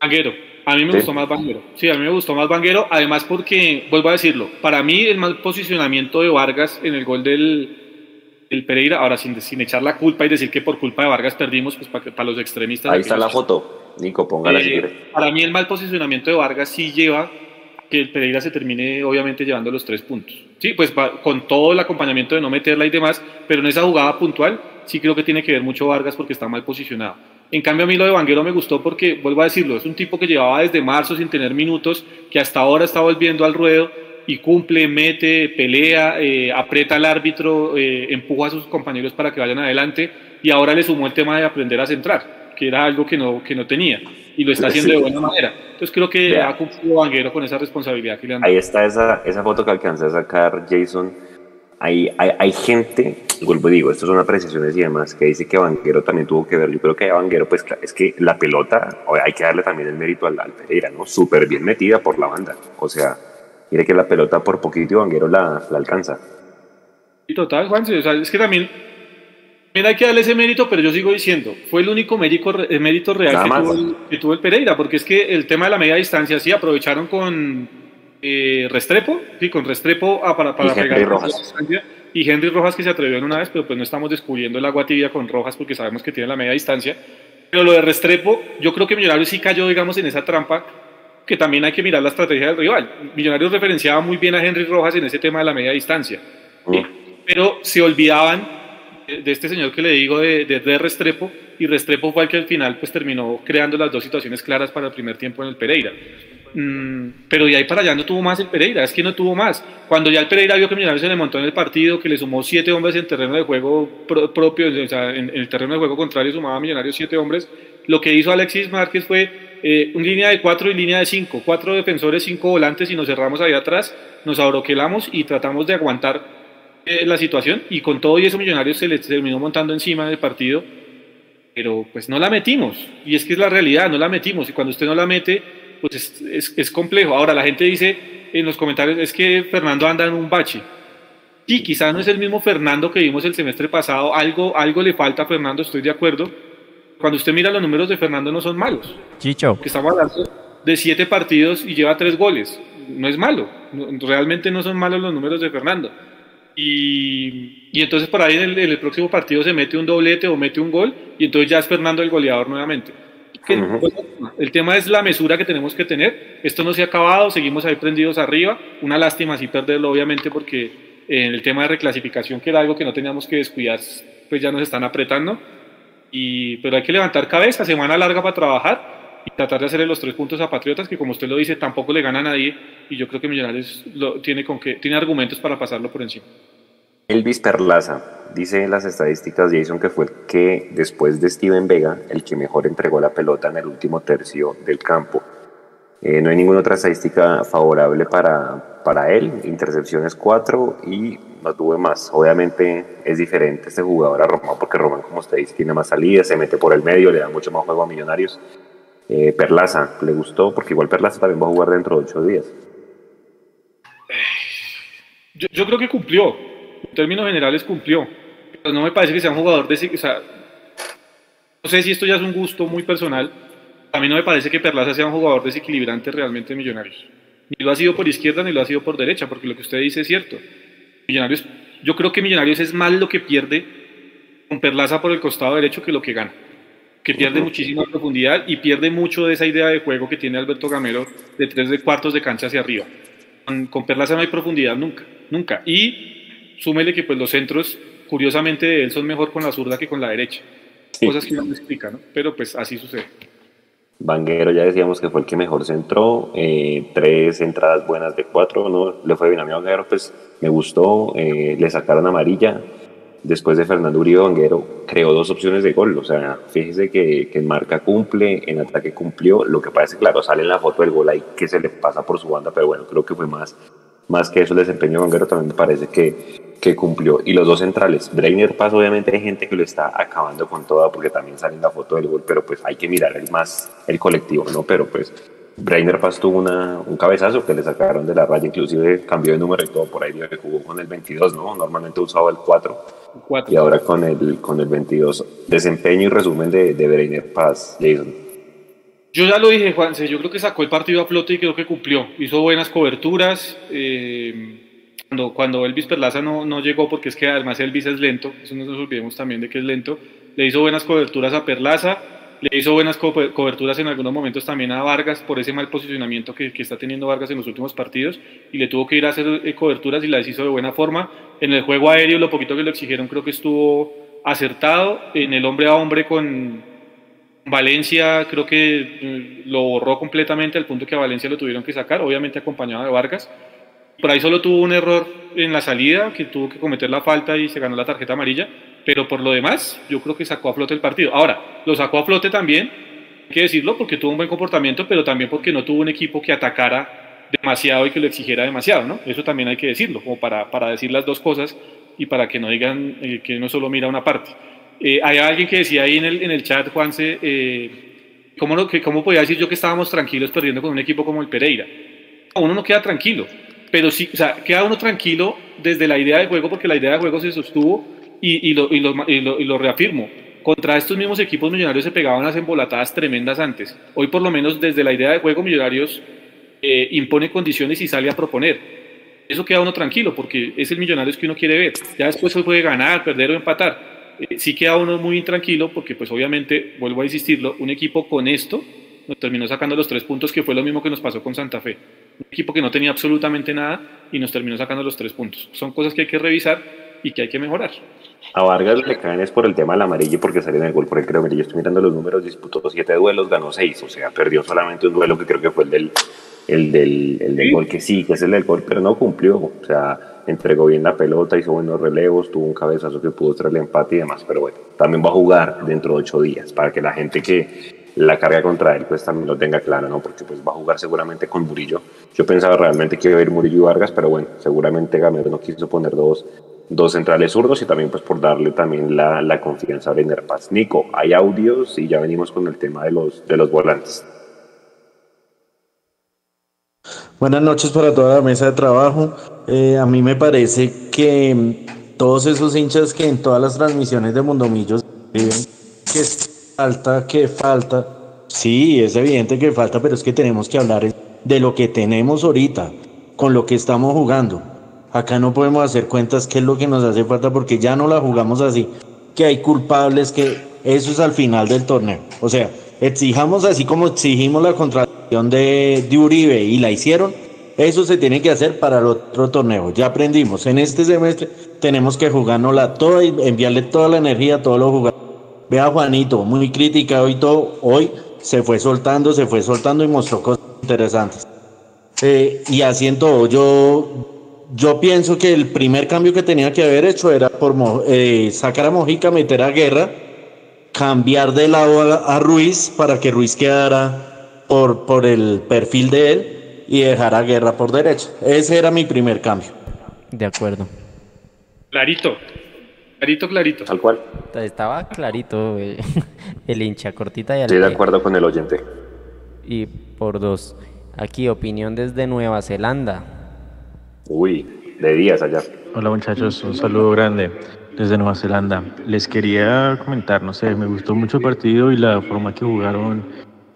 Vanguero, a mí me gustó más Vanguero. Sí, a mí me gustó más Vanguero, además porque, vuelvo a decirlo, para mí el mal posicionamiento de Vargas en el gol del, el Pereira, ahora sin, sin echar la culpa y decir que por culpa de Vargas perdimos, pues para, para los extremistas. Ahí está la foto, Nico, póngala eh, Para mí el mal posicionamiento de Vargas sí lleva que el Pereira se termine obviamente llevando los tres puntos. Sí, pues con todo el acompañamiento de no meterla y demás, pero en esa jugada puntual sí creo que tiene que ver mucho Vargas porque está mal posicionado. En cambio a mí lo de Vanguero me gustó porque, vuelvo a decirlo, es un tipo que llevaba desde marzo sin tener minutos, que hasta ahora está volviendo al ruedo y cumple, mete, pelea, eh, aprieta al árbitro, eh, empuja a sus compañeros para que vayan adelante y ahora le sumó el tema de aprender a centrar, que era algo que no, que no tenía y lo está haciendo de buena manera. Entonces creo que ha cumplido Vanguero con esa responsabilidad que le han dado. Ahí está esa, esa foto que alcanza a sacar Jason. Hay, hay, hay gente, vuelvo digo, esto son apreciaciones y demás, que dice que Vanguero también tuvo que ver. Yo creo que a Vanguero, pues es que la pelota, hay que darle también el mérito al, al Pereira, ¿no? Súper bien metida por la banda. O sea, Mire que la pelota por poquito y Vanguero la, la alcanza. Y total, Juan, o sea, es que también, mira hay que darle ese mérito, pero yo sigo diciendo, fue el único mérito, mérito real que tuvo, el, Pereira, porque es que el tema de la media distancia, sí, aprovecharon con eh, Restrepo, sí, con Restrepo ah, para, para y Henry Rojas. Y Henry Rojas que se atrevió en una vez, pero pues no estamos descubriendo el agua tibia con Rojas porque sabemos que tiene la media distancia. Pero lo de Restrepo, yo creo que Millonarios sí cayó, digamos, en esa trampa que también hay que mirar la estrategia del rival. Millonarios referenciaba muy bien a Henry Rojas en ese tema de la media distancia, pero se olvidaban de, este señor que le digo de, de, Restrepo, y Restrepo fue el que al final pues terminó creando las dos situaciones claras para el primer tiempo en el Pereira. Mm, pero de ahí para allá no tuvo más el Pereira, es que no tuvo más. Cuando ya el Pereira vio que Millonarios se le montó en el partido, que le sumó siete hombres en terreno de juego propio, o sea, en, el terreno de juego contrario sumaba a Millonarios siete hombres, lo que hizo Alexis Márquez fue eh, línea de cuatro y línea de cinco, cuatro defensores, cinco volantes y nos cerramos ahí atrás, nos abroquelamos y tratamos de aguantar eh, la situación y con todo y eso Millonarios se le terminó montando encima del partido, pero pues no la metimos y es que es la realidad, no la metimos y cuando usted no la mete pues es, es, complejo. Ahora la gente dice en los comentarios es que Fernando anda en un bache. Sí, quizás no es el mismo Fernando que vimos el semestre pasado, algo, algo le falta a Fernando, estoy de acuerdo, cuando usted mira los números de Fernando no son malos. Chicho. Que estamos hablando de siete partidos y lleva tres goles. No es malo. Realmente no son malos los números de Fernando. Y, y entonces por ahí en el, próximo partido se mete un doblete o mete un gol y entonces ya es Fernando el goleador nuevamente. el tema es la mesura que tenemos que tener. Esto no se ha acabado, seguimos ahí prendidos arriba. Una lástima así perderlo, obviamente, porque en el tema de reclasificación, que era algo que no teníamos que descuidar, pues ya nos están apretando pero hay que levantar cabeza, semana larga para trabajar y tratar de hacerle los tres puntos a Patriotas, que como usted lo dice, tampoco le gana a nadie y yo creo que Millonarios lo, tiene, con que, tiene argumentos para pasarlo por encima. Elvis Perlaza dice en las estadísticas Jason que fue el que después de Steven Vega el que mejor entregó la pelota en el último tercio del campo. Eh, no hay ninguna otra estadística favorable para, para él. Intercepciones 4 y no tuve más. Obviamente es diferente este jugador a Román porque Román, como usted dice, tiene más salidas, se mete por el medio, le da mucho más juego a Millonarios. Eh, Perlaza, ¿le gustó? Porque igual Perlaza también va a jugar dentro de ocho días. Yo, creo que cumplió. En términos generales cumplió. Pero no me parece que sea un jugador de... O sea, no sé si esto ya es un gusto muy personal a mí no me parece que Perlaza sea un jugador desequilibrante realmente en Millonarios. Ni lo ha sido por izquierda ni lo ha sido por derecha, porque lo que usted dice es cierto. Millonarios, yo creo que Millonarios es más lo que pierde con Perlaza por el costado derecho que lo que gana. Que pierde muchísima profundidad y pierde mucho de esa idea de juego que tiene Alberto Gamero de tres de cuartos de cancha hacia arriba. Con, Perlaza no hay profundidad nunca, nunca. Y súmele que pues los centros, curiosamente, de él son mejor con la zurda que con la derecha. Cosas que no me explica, ¿no? Pero pues así sucede. Vanguero ya decíamos que fue el que mejor centró, eh, tres entradas buenas de cuatro, ¿no? Le fue bien a mi Vanguero, pues me gustó, eh, le sacaron amarilla. Después de Fernando Uribe Vanguero creó dos opciones de gol, o sea, fíjese que, que en marca cumple, en ataque cumplió, lo que parece, claro, sale en la foto del gol ahí que se le pasa por su banda, pero bueno, creo que fue más, más que eso el desempeño de Vanguero también me parece que, que cumplió. Y los dos centrales, Breiner Paz, obviamente hay gente que lo está acabando con toda porque también sale en la foto del gol, pero pues hay que mirar el más el colectivo, ¿no? Pero pues Breiner Paz tuvo una, un cabezazo que le sacaron de la raya, inclusive cambió de número y todo por ahí, que jugó con el 22, ¿no? Normalmente usaba el 4, y ahora con el, con el 22. Desempeño y resumen de, de Breiner Paz, Jason. Yo ya lo dije, Juanse, yo creo que sacó el partido a flote y creo que cumplió. Hizo buenas coberturas. Eh, cuando, cuando Elvis Perlaza no, no llegó, porque es que además Elvis es lento, eso no nos olvidemos también de que es lento, le hizo buenas coberturas a Perlaza, le hizo buenas co coberturas en algunos momentos también a Vargas por ese mal posicionamiento que, que, está teniendo Vargas en los últimos partidos y le tuvo que ir a hacer eh, coberturas y las hizo de buena forma. En el juego aéreo, lo poquito que le exigieron creo que estuvo acertado. En el hombre a hombre con Valencia creo que eh, lo borró completamente al punto que a Valencia lo tuvieron que sacar, obviamente acompañado de Vargas por ahí solo tuvo un error en la salida, que tuvo que cometer la falta y se ganó la tarjeta amarilla, pero por lo demás, yo creo que sacó a flote el partido. Ahora, lo sacó a flote también, hay que decirlo, porque tuvo un buen comportamiento, pero también porque no tuvo un equipo que atacara demasiado y que lo exigiera demasiado, ¿no? Eso también hay que decirlo, como para, para decir las dos cosas y para que no digan eh, que uno solo mira una parte. Eh, hay alguien que decía ahí en el, en el chat, Juanse, eh, ¿cómo, no, que, ¿cómo podía decir yo que estábamos tranquilos perdiendo con un equipo como el Pereira? Uno no queda tranquilo pero sí, o sea, queda uno tranquilo desde la idea de juego, porque la idea de juego se sostuvo y, lo, reafirmo. Contra estos mismos equipos millonarios se pegaban las embolatadas tremendas antes. Hoy, por lo menos, desde la idea de juego, Millonarios eh, impone condiciones y sale a proponer. Eso queda uno tranquilo, porque es el Millonarios que uno quiere ver. Ya después se puede ganar, perder o empatar. Eh, sí queda uno muy intranquilo, porque, pues, obviamente, vuelvo a insistirlo, un equipo con esto nos terminó sacando los tres puntos, que fue lo mismo que nos pasó con Santa Fe un equipo que no tenía absolutamente nada y nos terminó sacando los tres puntos. Son cosas que hay que revisar y que hay que mejorar. A Vargas le caen es por el tema del amarillo porque salió en el gol por el creo Yo estoy mirando los números, disputó siete duelos, ganó seis, o sea, perdió solamente un duelo que creo que fue el del, el del, el del gol que sí, que es el del gol, pero no cumplió, o sea, entregó bien la pelota, hizo buenos relevos, tuvo un cabezazo que pudo traer el empate y demás, pero bueno, también va a jugar dentro de ocho días para que la gente que la carga contra él pues también lo tenga claro, ¿no? Porque pues va a jugar seguramente con Murillo. Yo pensaba realmente que iba a ir Murillo y Vargas, pero bueno, seguramente Gamero no quiso poner dos, dos centrales zurdos y también pues por darle también la, la confianza a Brenner Paz. Nico, hay audios y ya venimos con el tema de los, de los volantes. Buenas noches para toda la mesa de trabajo. Eh, a mí me parece que todos esos hinchas que en todas las transmisiones de Mundomillos viven, que falta, que falta. Sí, es evidente que falta, pero es que tenemos que hablar de lo que tenemos ahorita, con lo que estamos jugando. Acá no podemos hacer cuentas qué es lo que nos hace falta porque ya no la jugamos así. Que hay culpables, que eso es al final del torneo. O sea, exijamos así como exigimos la contratación de, Uribe y la hicieron, eso se tiene que hacer para el otro torneo. Ya aprendimos. En este semestre tenemos que jugárnosla toda y enviarle toda la energía a todos los jugadores Vea Juanito, muy criticado y todo, hoy se fue soltando, se fue soltando y mostró cosas interesantes. Eh, y así en todo, yo, yo pienso que el primer cambio que tenía que haber hecho era por eh, sacar a Mojica, meter a Guerra, cambiar de lado a, Ruiz para que Ruiz quedara por, por el perfil de él y dejar a Guerra por derecha. Ese era mi primer cambio. De acuerdo. Clarito. Clarito, clarito. Tal cual. Estaba clarito eh, el hincha, cortita y Estoy de acuerdo con el oyente. Y por dos. Aquí, opinión desde Nueva Zelanda. Uy, de días allá. Hola muchachos, un saludo grande desde Nueva Zelanda. Les quería comentar, no sé, me gustó mucho el partido y la forma que jugaron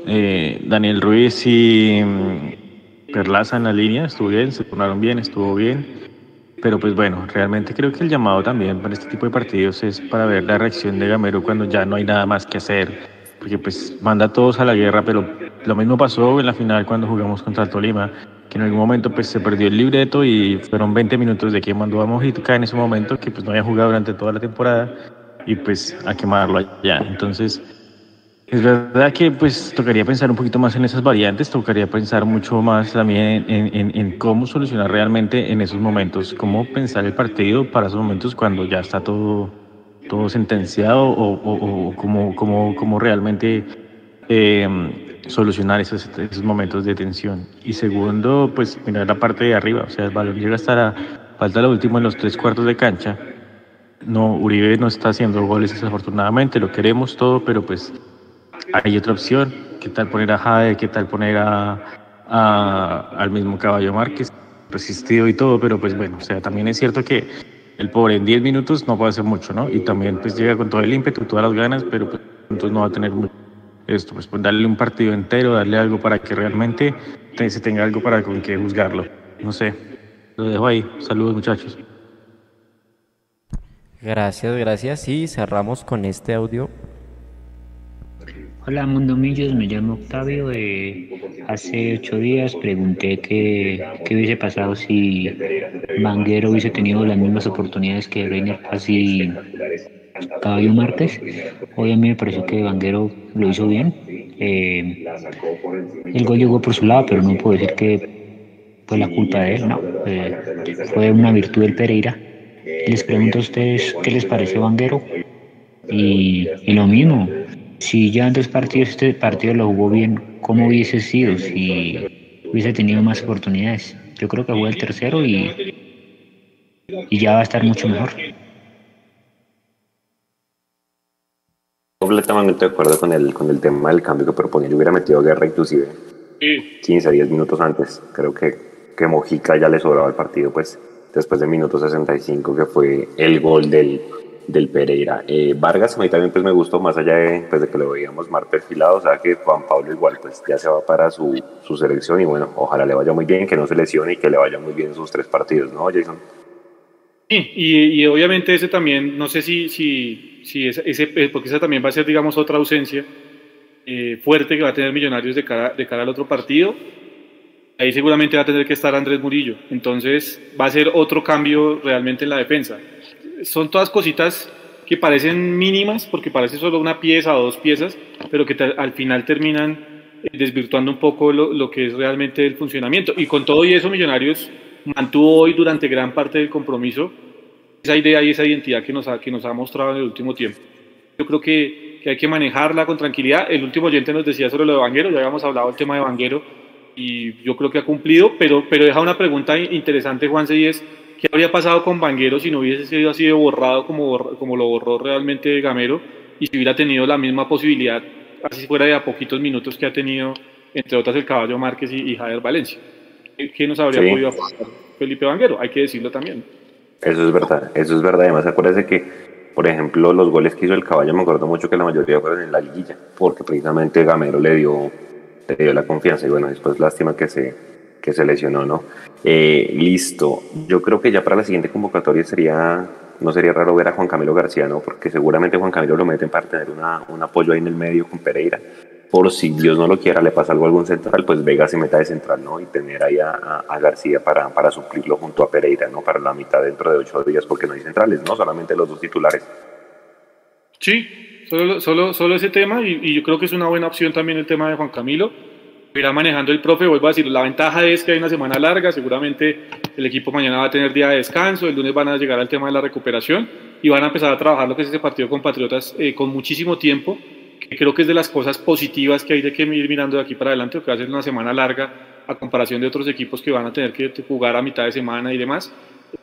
eh, Daniel Ruiz y mm, Perlaza en la línea. Estuvo bien, se tornaron bien, estuvo bien. Pero pues bueno, realmente creo que el llamado también para este tipo de partidos es para ver la reacción de Gamero cuando ya no hay nada más que hacer. Porque pues manda a todos a la guerra, pero lo mismo pasó en la final cuando jugamos contra el Tolima, que en algún momento pues se perdió el libreto y fueron 20 minutos de que mandó a Mojica en ese momento, que pues no había jugado durante toda la temporada y pues a quemarlo allá. Entonces, es verdad que pues tocaría pensar un poquito más en esas variantes, tocaría pensar mucho más también en, en, cómo solucionar realmente en esos momentos, cómo pensar el partido para esos momentos cuando ya está todo, todo sentenciado o, o, o cómo, cómo, cómo realmente eh, solucionar esos, esos, momentos de tensión. Y segundo, pues mirar la parte de arriba, o sea, el balón llega hasta la, falta lo último en los tres cuartos de cancha. No, Uribe no está haciendo goles desafortunadamente, lo queremos todo, pero pues hay otra opción. ¿Qué tal poner a Jade? ¿Qué tal poner a, al mismo Caballo Márquez? Resistido y todo, pero pues bueno, o sea, también es cierto que el pobre en 10 minutos no puede hacer mucho, ¿no? Y también pues llega con todo el ímpetu, todas las ganas, pero pues entonces no va a tener mucho. Esto, pues, pues darle un partido entero, darle algo para que realmente se tenga algo para con que juzgarlo. No sé, lo dejo ahí. Saludos muchachos. Gracias, gracias. Y cerramos con este audio Hola Mundo Millos, me llamo Octavio. Eh, hace ocho días pregunté qué, qué, hubiese pasado si Vanguero hubiese tenido las mismas oportunidades que Reiner Paz y Caballo Márquez. Hoy a mí me pareció que Vanguero lo hizo bien. Eh, el gol llegó por su lado, pero no puedo decir que fue la culpa de él, no. Eh, fue una virtud del Pereira. Les pregunto a ustedes qué les pareció Vanguero. Y lo mismo, si ya en dos partidos este partido lo jugó bien, ¿cómo hubiese sido si hubiese tenido más oportunidades? Yo creo que fue el tercero y, y ya va a estar mucho mejor. Completamente de acuerdo con el, con el tema del cambio que proponía. Yo hubiera metido guerra inclusive Sí. 15, 10 minutos antes. Creo que, que Mojica ya le sobraba el partido, pues después del minuto 65, que fue el gol del, del Pereira. Eh, Vargas a mí también pues me gustó, más allá de, pues, que lo veíamos más perfilado, o que Juan Pablo igual pues ya se va para su, su selección y bueno, ojalá le vaya muy bien, que no se lesione y que le vaya muy bien en sus tres partidos, ¿no, Jason? Sí, y, y obviamente ese también, no sé si, si, si ese, ese, porque esa también va a ser, digamos, otra ausencia eh, fuerte que va a tener Millonarios de cara, de cara al otro partido. Ahí seguramente va a tener que estar Andrés Murillo. Entonces va a ser otro cambio realmente en la defensa son todas cositas que parecen mínimas, porque parece solo una pieza o dos piezas, pero que al final terminan desvirtuando un poco lo, lo, que es realmente el funcionamiento. Y con todo y eso, Millonarios mantuvo hoy durante gran parte del compromiso esa idea y esa identidad que nos ha, que nos ha mostrado en el último tiempo. Yo creo que, que hay que manejarla con tranquilidad. El último oyente nos decía sobre lo de Vanguero, ya habíamos hablado del tema de Vanguero y yo creo que ha cumplido, pero, pero deja una pregunta interesante, Juanse, y es, ¿Qué habría pasado con Vanguero si no hubiese sido así de borrado como, como lo borró realmente Gamero y si hubiera tenido la misma posibilidad, así fuera de a poquitos minutos que ha tenido, entre otras, el Caballo Márquez y, y Javier Valencia? ¿Qué nos habría sí. podido Felipe Vanguero? Hay que decirlo también. Eso es verdad, eso es verdad. Además, acuérdese que, por ejemplo, los goles que hizo el Caballo, me acuerdo mucho que la mayoría fueron en la liguilla, porque precisamente Gamero le dio, le dio la confianza y bueno, después lástima que se, que se lesionó, ¿no? Eh, listo. Yo creo que ya para la siguiente convocatoria sería, no sería raro ver a Juan Camilo García, ¿no? Porque seguramente Juan Camilo lo meten para tener una, un apoyo ahí en el medio con Pereira. Por si Dios no lo quiera, le pasa algo a algún central, pues Vega se meta de central, ¿no? Y tener ahí a, García para, para suplirlo junto a Pereira, ¿no? Para la mitad dentro de ocho días, porque no hay centrales, ¿no? Solamente los dos titulares. Sí, solo, solo, solo ese tema, y yo creo que es una buena opción también el tema de Juan Camilo irá manejando el profe, vuelvo a decir, la ventaja es que hay una semana larga, seguramente el equipo mañana va a tener día de descanso, el lunes van a llegar al tema de la recuperación y van a empezar a trabajar lo que es ese partido con Patriotas eh, con muchísimo tiempo, que creo que es de las cosas positivas que hay de que ir mirando de aquí para adelante, que va a ser una semana larga a comparación de otros equipos que van a tener que jugar a mitad de semana y demás.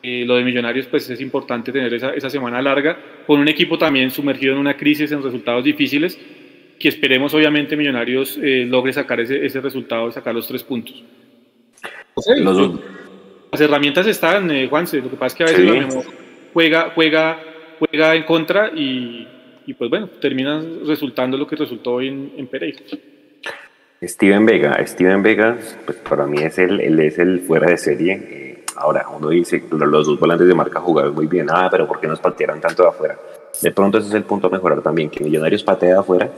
Eh, lo de Millonarios, pues es importante tener esa, esa semana larga con un equipo también sumergido en una crisis, en resultados difíciles, que esperemos obviamente Millonarios eh, logre sacar ese, ese resultado y sacar los tres puntos. Okay, los... Las herramientas están, eh, Juanse, lo que pasa es que a veces sí. la memoria juega, juega, juega en contra y, y, pues bueno, termina resultando lo que resultó hoy en, en Pereira. Steven Vega, Steven Vega, pues para mí es el, él es el fuera de serie. Eh, ahora, uno dice, los dos volantes de marca jugaron muy bien, ah, pero ¿por qué nos patearon tanto de afuera? De pronto ese es el punto a mejorar también, que Millonarios patea de afuera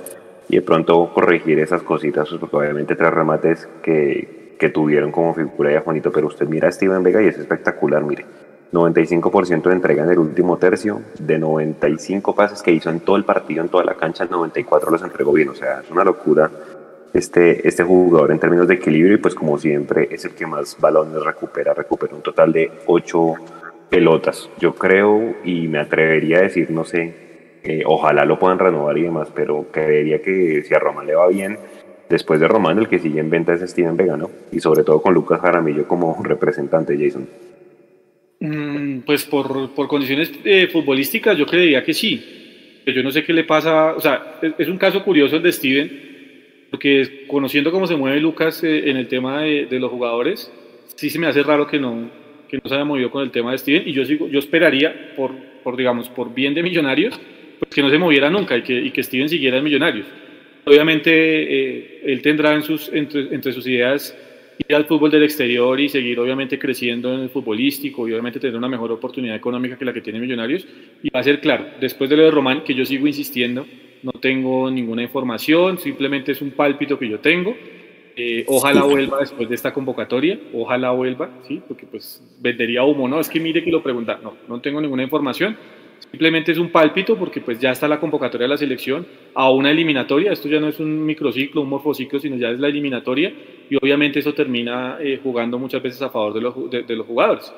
y de pronto corregir esas cositas, pues porque obviamente tres remates que, que tuvieron como figura de Juanito, pero usted mira a Steven Vega y es espectacular, mire. 95% de entrega en el último tercio, de 95 pases que hizo en todo el partido, en toda la cancha, 94 los entregó bien, o sea, es una locura este, este jugador en términos de equilibrio y pues como siempre es el que más balones recupera, recupera un total de 8 pelotas. Yo creo y me atrevería a decir, no sé, eh, ojalá lo puedan renovar y demás, pero creería que si a Román le va bien, después de Román el que sigue en venta es Steven Vegano y sobre todo con Lucas Jaramillo como representante, Jason. Mm, pues por, por condiciones eh, futbolísticas yo creería que sí. Yo no sé qué le pasa, o sea, es, es un caso curioso el de Steven, porque conociendo cómo se mueve Lucas eh, en el tema de, de, los jugadores, sí se me hace raro que no, que no se haya movido con el tema de Steven y yo, sigo, yo esperaría, por, por, digamos, por bien de Millonarios, pues que no se moviera nunca y que, y que Steven siguiera en Millonarios. Obviamente eh, él tendrá en sus, entre, entre sus ideas ir al fútbol del exterior y seguir obviamente creciendo en el futbolístico y obviamente tener una mejor oportunidad económica que la que tiene Millonarios. Y va a ser claro, después de lo de Román, que yo sigo insistiendo, no tengo ninguna información, simplemente es un pálpito que yo tengo. Eh, ojalá vuelva después de esta convocatoria, ojalá vuelva, ¿sí? porque pues vendería humo, ¿no? Es que mire que lo pregunta, no, no tengo ninguna información, simplemente es un pálpito porque pues ya está la convocatoria de la selección a una eliminatoria, esto ya no es un microciclo, un morfociclo, sino ya es la eliminatoria y obviamente eso termina eh, jugando muchas veces a favor de los, de, los jugadores.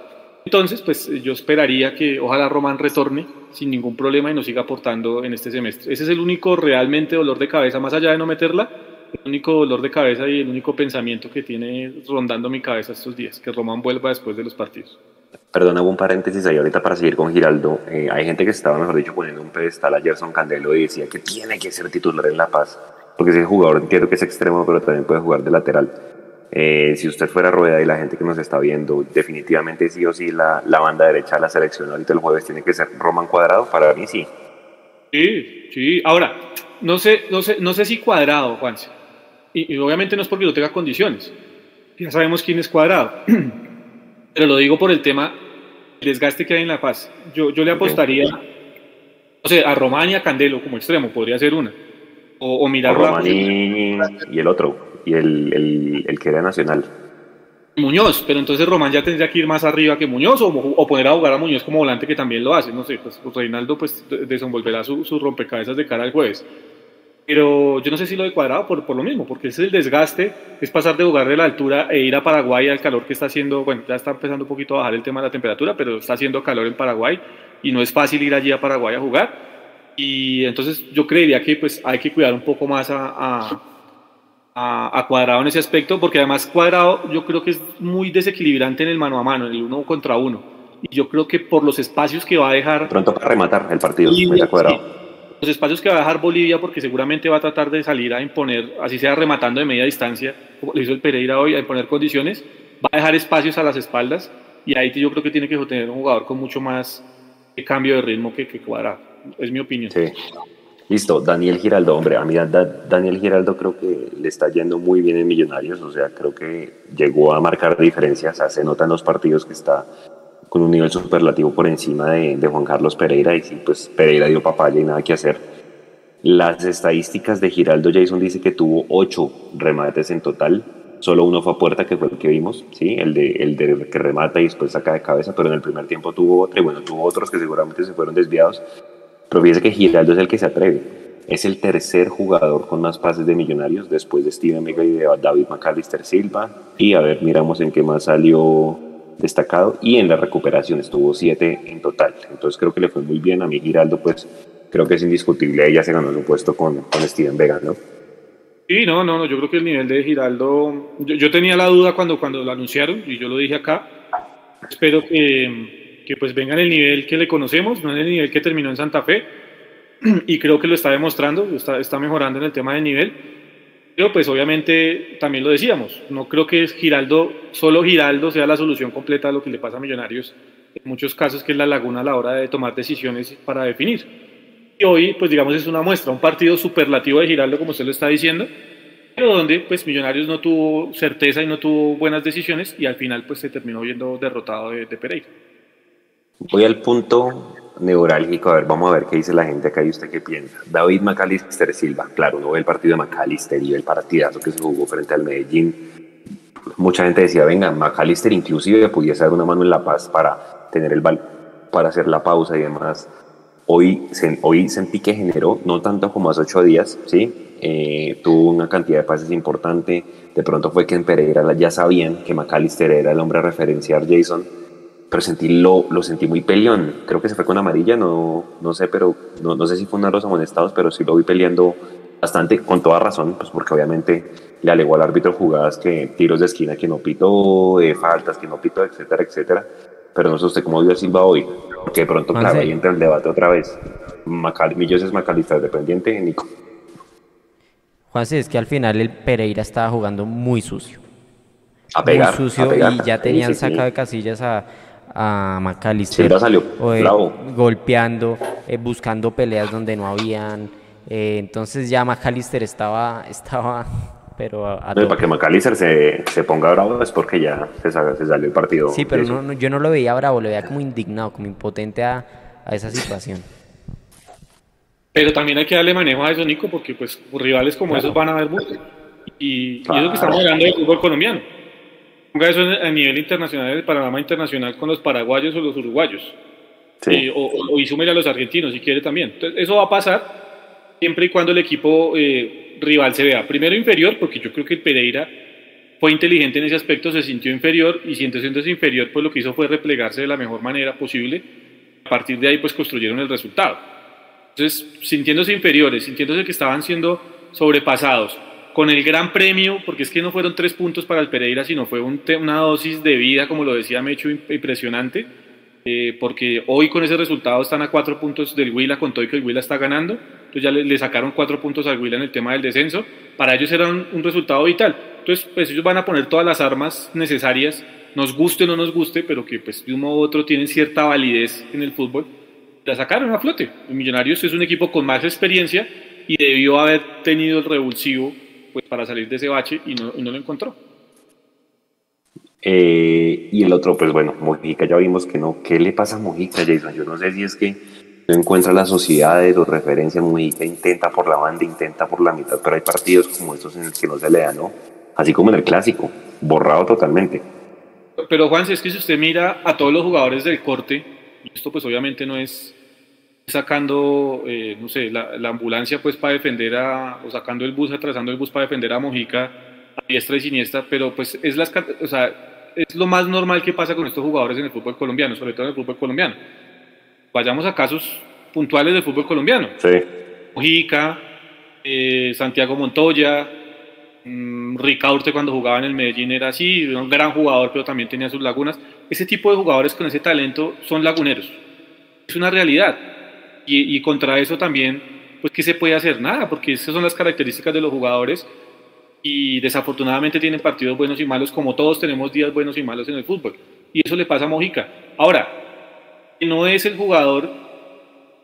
Entonces, pues yo esperaría que ojalá Román retorne sin ningún problema y nos siga aportando en este semestre. Ese es el único realmente dolor de cabeza, más allá de no meterla, el único dolor de cabeza y el único pensamiento que tiene rondando mi cabeza estos días, que Román vuelva después de los partidos. Perdón, hago un paréntesis ahí ahorita para seguir con Giraldo. Eh, hay gente que estaba, mejor dicho, poniendo un pedestal a Gerson Candelo y decía que tiene que ser titular en La Paz, porque ese jugador entiendo que es extremo, pero también puede jugar de lateral. Eh, si usted fuera Rueda y la gente que nos está viendo, definitivamente sí o sí la, la, banda derecha de la selección ahorita el jueves tiene que ser Roman Cuadrado, para mí sí. Sí, sí. Ahora, no sé, no sé, no sé si Cuadrado, Juan. Y, y obviamente no es porque no tenga condiciones. Ya sabemos quién es Cuadrado. Pero lo digo por el tema el desgaste que hay en La Paz. Yo, yo le apostaría, no sé, a Román y a Candelo como extremo, podría ser una. O, o mirar Román y, el otro y el, el, el, que era nacional. Muñoz, pero entonces Román ya tendría que ir más arriba que Muñoz o, o poner a jugar a Muñoz como volante que también lo hace, no sé, pues, Reinaldo pues desenvolverá su, su, rompecabezas de cara al jueves. Pero yo no sé si lo de cuadrado por, por lo mismo, porque es el desgaste, es pasar de jugar de la altura e ir a Paraguay al calor que está haciendo, bueno, ya está empezando un poquito a bajar el tema de la temperatura, pero está haciendo calor en Paraguay y no es fácil ir allí a Paraguay a jugar. Y entonces yo creería que pues hay que cuidar un poco más a, a a, a, Cuadrado en ese aspecto, porque además Cuadrado yo creo que es muy desequilibrante en el mano a mano, en el uno contra uno. Y yo creo que por los espacios que va a dejar... Pronto para rematar el partido, Bolivia, Cuadrado. Sí, los espacios que va a dejar Bolivia, porque seguramente va a tratar de salir a imponer, así sea rematando de media distancia, como lo hizo el Pereira hoy, a imponer condiciones, va a dejar espacios a las espaldas, y ahí yo creo que tiene que tener un jugador con mucho más cambio de ritmo que, que. Es mi opinión. Sí. Listo, Daniel Giraldo, hombre, a mí da, Daniel Giraldo creo que le está yendo muy bien en Millonarios, o sea, creo que llegó a marcar diferencias, o sea, se nota en los partidos que está con un nivel superlativo por encima de, de, Juan Carlos Pereira y pues Pereira dio papaya y nada que hacer. Las estadísticas de Giraldo, Jason dice que tuvo ocho remates en total, solo uno fue a puerta, que fue el que vimos, ¿sí? el, de, el de que remata y después saca de cabeza, pero en el primer tiempo tuvo otro, y bueno, tuvo otros que seguramente se fueron desviados, pero fíjese que Giraldo es el que se atreve. Es el tercer jugador con más pases de Millonarios después de Steven Mega y de David McAllister Silva. Y a ver, miramos en qué más salió destacado. Y en la recuperación estuvo siete en total. Entonces creo que le fue muy bien. A mí Giraldo, pues creo que es indiscutible. Ella se ganó su puesto con, con Steven Vega, ¿no? Sí, no, no, no. Yo creo que el nivel de Giraldo. Yo, yo tenía la duda cuando, cuando lo anunciaron y yo lo dije acá. Espero que que pues venga en el nivel que le conocemos, no en el nivel que terminó en Santa Fe, y creo que lo está demostrando, está, está mejorando en el tema del nivel, pero pues obviamente también lo decíamos, no creo que Giraldo, solo Giraldo sea la solución completa a lo que le pasa a Millonarios, en muchos casos que es la laguna a la hora de tomar decisiones para definir. Y hoy, pues digamos, es una muestra, un partido superlativo de Giraldo, como usted lo está diciendo, pero donde pues Millonarios no tuvo certeza y no tuvo buenas decisiones y al final pues se terminó viendo derrotado de, de Pereira. Voy al punto neurálgico, a ver, vamos a ver qué dice la gente acá y usted qué piensa. David McAllister Silva, claro, uno ve el partido de McAllister y el partidazo que se jugó frente al Medellín. mucha gente decía, venga, McAllister inclusive pudiese dar una mano en la paz para tener el bal, para hacer la pausa y demás. Hoy, hoy sentí que generó, no tanto como hace ocho días, ¿sí? Eh, tuvo una cantidad de pases importante. De pronto fue que en Pereira ya sabían que McAllister era el hombre a referenciar Jason, pero sentí lo, lo sentí muy peleón. Creo que se fue con amarilla, no, no sé, pero no, no sé si fue una de los amonestados, pero sí lo vi peleando bastante, con toda razón, pues porque obviamente le alegó al árbitro jugadas que tiros de esquina que no pitó, eh, faltas que no pitó, etcétera, etcétera. Pero no sé usted cómo vio a Silva hoy, porque de pronto, claro, ahí entra el debate otra vez. Macal Millos es Macalista dependiente, Nico. Juanse, es que al final el Pereira estaba jugando muy sucio. A pegar, muy sucio y ya tenían sacado de casillas a, a McAllister. Salió eh, golpeando, eh, buscando peleas donde no habían. Eh, entonces ya McAllister estaba, estaba pero a, para que McAllister se, se, ponga bravo es porque ya se, se salió el partido. Sí, pero no, yo no lo veía bravo, lo veía como indignado, como impotente a, a esa situación. Pero también hay que darle manejo a eso, Nico, porque pues rivales como esos van a haber muchos. Y, es lo que estamos hablando del fútbol colombiano. Ponga eso a nivel internacional, el panorama internacional con los paraguayos o los uruguayos. Sí. o, o, y súmele a los argentinos si quiere también. Entonces, eso va a pasar siempre y cuando el equipo eh, rival se vea primero inferior, porque yo creo que el Pereira fue inteligente en ese aspecto, se sintió inferior y sintiéndose inferior, pues lo que hizo fue replegarse de la mejor manera posible. A partir de ahí, pues construyeron el resultado. Entonces, sintiéndose inferiores, sintiéndose que estaban siendo sobrepasados, con el gran premio, porque es que no fueron tres puntos para el Pereira, sino fue una dosis de vida, como lo decía Mecho, impresionante, eh, porque hoy con ese resultado están a cuatro puntos del Huila, con todo y que el Huila está ganando, entonces ya le, sacaron cuatro puntos al Huila en el tema del descenso, para ellos era un, resultado vital, entonces pues ellos van a poner todas las armas necesarias, nos guste o no nos guste, pero que pues de un modo u otro tienen cierta validez en el fútbol, la sacaron a flote, el Millonarios es un equipo con más experiencia y debió haber tenido el revulsivo pues, para salir de ese bache y no, y no lo encontró. Eh, y el otro, pues bueno, Mojica ya vimos que no. ¿Qué le pasa a Mojica, Jason? Yo no sé si es que no encuentra las sociedades o referencias. Mojica intenta por la banda, intenta por la mitad, pero hay partidos como estos en los que no se le da, ¿no? Así como en el clásico, borrado totalmente. Pero Juan, si es que si usted mira a todos los jugadores del corte, y esto pues obviamente no es sacando, eh, no sé, la, la, ambulancia pues para defender a, o sacando el bus, atrasando el bus para defender a Mojica a diestra y siniestra, pero pues es las, o sea, es lo más normal que pasa con estos jugadores en el fútbol colombiano, sobre todo en el fútbol colombiano. Vayamos a casos puntuales del fútbol colombiano. Sí. Mojica, eh, Santiago Montoya, mmm, Ricaurte cuando jugaba en el Medellín era así, un gran jugador, pero también tenía sus lagunas. Ese tipo de jugadores con ese talento son laguneros. Es una realidad. Y, y contra eso también, pues, ¿qué se puede hacer? Nada, porque esas son las características de los jugadores y desafortunadamente tienen partidos buenos y malos, como todos tenemos días buenos y malos en el fútbol. Y eso le pasa a Mojica. Ahora, no es el jugador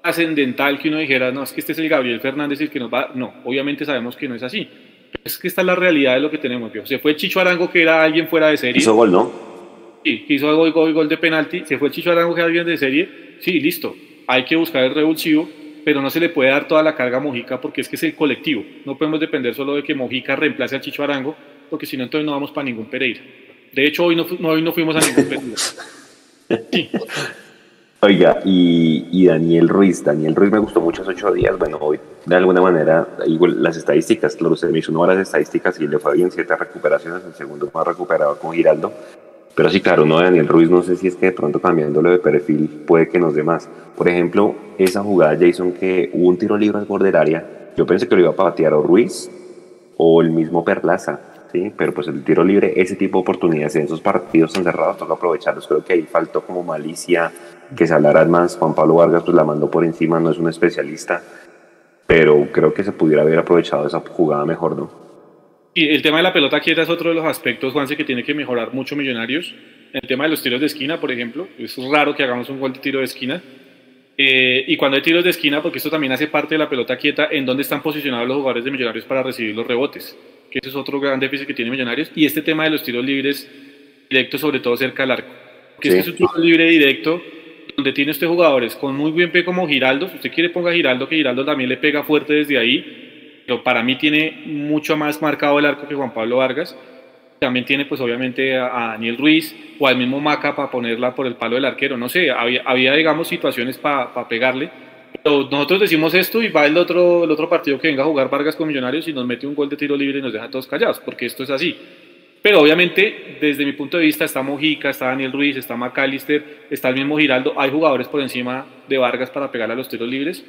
ascendental que uno dijera, no, es que este es el Gabriel Fernández el que nos va. No, obviamente sabemos que no es así. Es que esta es la realidad de lo que tenemos. Se fue Chicho Arango, que era alguien fuera de serie. Hizo gol, ¿no? Sí, hizo gol, gol, gol de penalti. Se fue Chicho Arango, que era alguien de serie. Sí, listo. Hay que buscar el revulsivo pero no se le puede dar toda la carga a Mojica porque es que es el colectivo. No podemos depender solo de que Mojica reemplace al Chicho Arango, porque si no, entonces no vamos para ningún Pereira. De hecho, hoy no, hoy no fuimos a ningún Pereira. Oiga, y, Daniel Ruiz, Daniel Ruiz me gustó mucho esos ocho días. Bueno, hoy de alguna manera, igual las estadísticas, claro, usted me hizo una hora de estadísticas y le fue bien siete recuperaciones, el segundo más recuperado con Giraldo. Pero sí, claro, no Daniel Ruiz, no sé si es que de pronto cambiándolo de perfil puede que nos dé más. Por ejemplo, esa jugada, Jason, que hubo un tiro libre al borde del área, yo pensé que lo iba a patear o Ruiz o el mismo Perlaza, ¿sí? Pero pues el tiro libre, ese tipo de oportunidades en esos partidos tan cerrados, toca aprovecharlos. Creo que ahí faltó como malicia, que se hablara más. Juan Pablo Vargas pues la mandó por encima, no es un especialista, pero creo que se pudiera haber aprovechado esa jugada mejor, ¿no? Y el tema de la pelota quieta es otro de los aspectos, Juanse, que tiene que mejorar mucho Millonarios. El tema de los tiros de esquina, por ejemplo, es raro que hagamos un gol de tiro de esquina. Eh, y cuando hay tiros de esquina, porque esto también hace parte de la pelota quieta, en dónde están posicionados los jugadores de Millonarios para recibir los rebotes, que ese es otro gran déficit que tiene Millonarios. Y este tema de los tiros libres directos, sobre todo cerca del arco. Que es que es un tiro libre directo, donde tiene usted jugadores con muy buen pie como Giraldo. Si usted quiere, ponga Giraldo, que Giraldo también le pega fuerte desde ahí pero para mí tiene mucho más marcado el arco que Juan Pablo Vargas. también tiene pues obviamente a, Daniel Ruiz o al mismo Maca para ponerla por el palo del arquero. No sé, había, había digamos situaciones para pegarle. Pero nosotros decimos esto y va el otro, el otro partido que venga a jugar Vargas con Millonarios y nos mete un gol de tiro libre y nos deja todos callados, porque esto es así. Pero obviamente, desde mi punto de vista, está Mojica, está Daniel Ruiz, está McAllister, está el mismo Giraldo. Hay jugadores por encima de Vargas para pegarle a los tiros libres.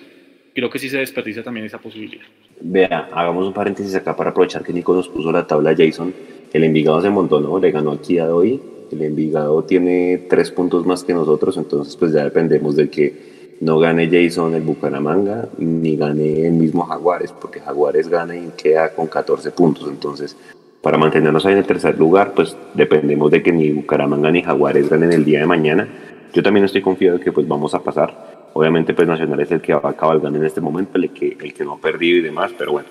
Creo que sí se desperdicia también esa posibilidad. Vea, hagamos un paréntesis acá para aprovechar que Nico nos puso la tabla Jason. El Envigado se montó, ¿no? Le ganó aquí a hoy. El Envigado tiene tres puntos más que nosotros, entonces pues ya dependemos de que no gane Jason el Bucaramanga ni gane el mismo Jaguares, porque Jaguares gana y queda con 14 puntos. Entonces, para mantenernos ahí en el tercer lugar, pues dependemos de que ni Bucaramanga ni Jaguares ganen el día de mañana. Yo también estoy confiado de que pues vamos a pasar. Obviamente pues Nacional es el que va a cabalgar en este momento, el que, el que no ha perdido y demás, pero bueno,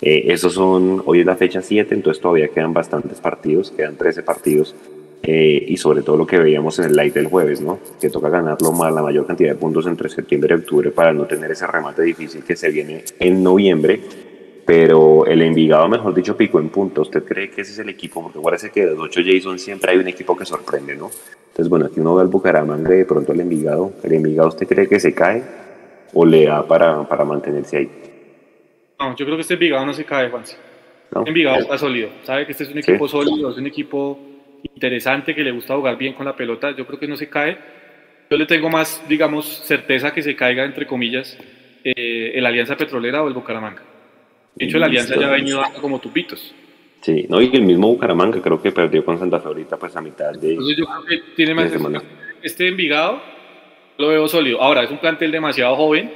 eh, esos son, hoy es la fecha 7, entonces todavía quedan bastantes partidos, quedan 13 partidos. Eh, y sobre todo lo que veíamos en el live del jueves, ¿no? Que toca ganarlo más la mayor cantidad de puntos entre septiembre y octubre para no tener ese remate difícil que se viene en noviembre. Pero el Envigado, mejor dicho, picó en puntos. ¿Usted cree que ese es el equipo? Porque parece que de los 8 Jason siempre hay un equipo que sorprende, ¿no? Entonces, bueno, aquí uno ve al Bucaramanga y de pronto el Envigado. ¿El Envigado usted cree que se cae o le da para, para mantenerse ahí? No, yo creo que este Envigado no se cae, Juan. No. Envigado está sólido. Sabe que este es un equipo sólido, es un equipo interesante que le gusta jugar bien con la pelota. Yo creo que no se cae. Yo le tengo más, digamos, certeza que se caiga, entre comillas, eh, el Alianza Petrolera o el Bucaramanga. De hecho, la Alianza ya ha venido dando como tupitos. Sí, no, y el mismo Bucaramanga creo que perdió con Santa Fe ahorita, pues a mitad de. Entonces, yo creo que tiene más. Este Envigado lo veo sólido. Ahora, es un plantel demasiado joven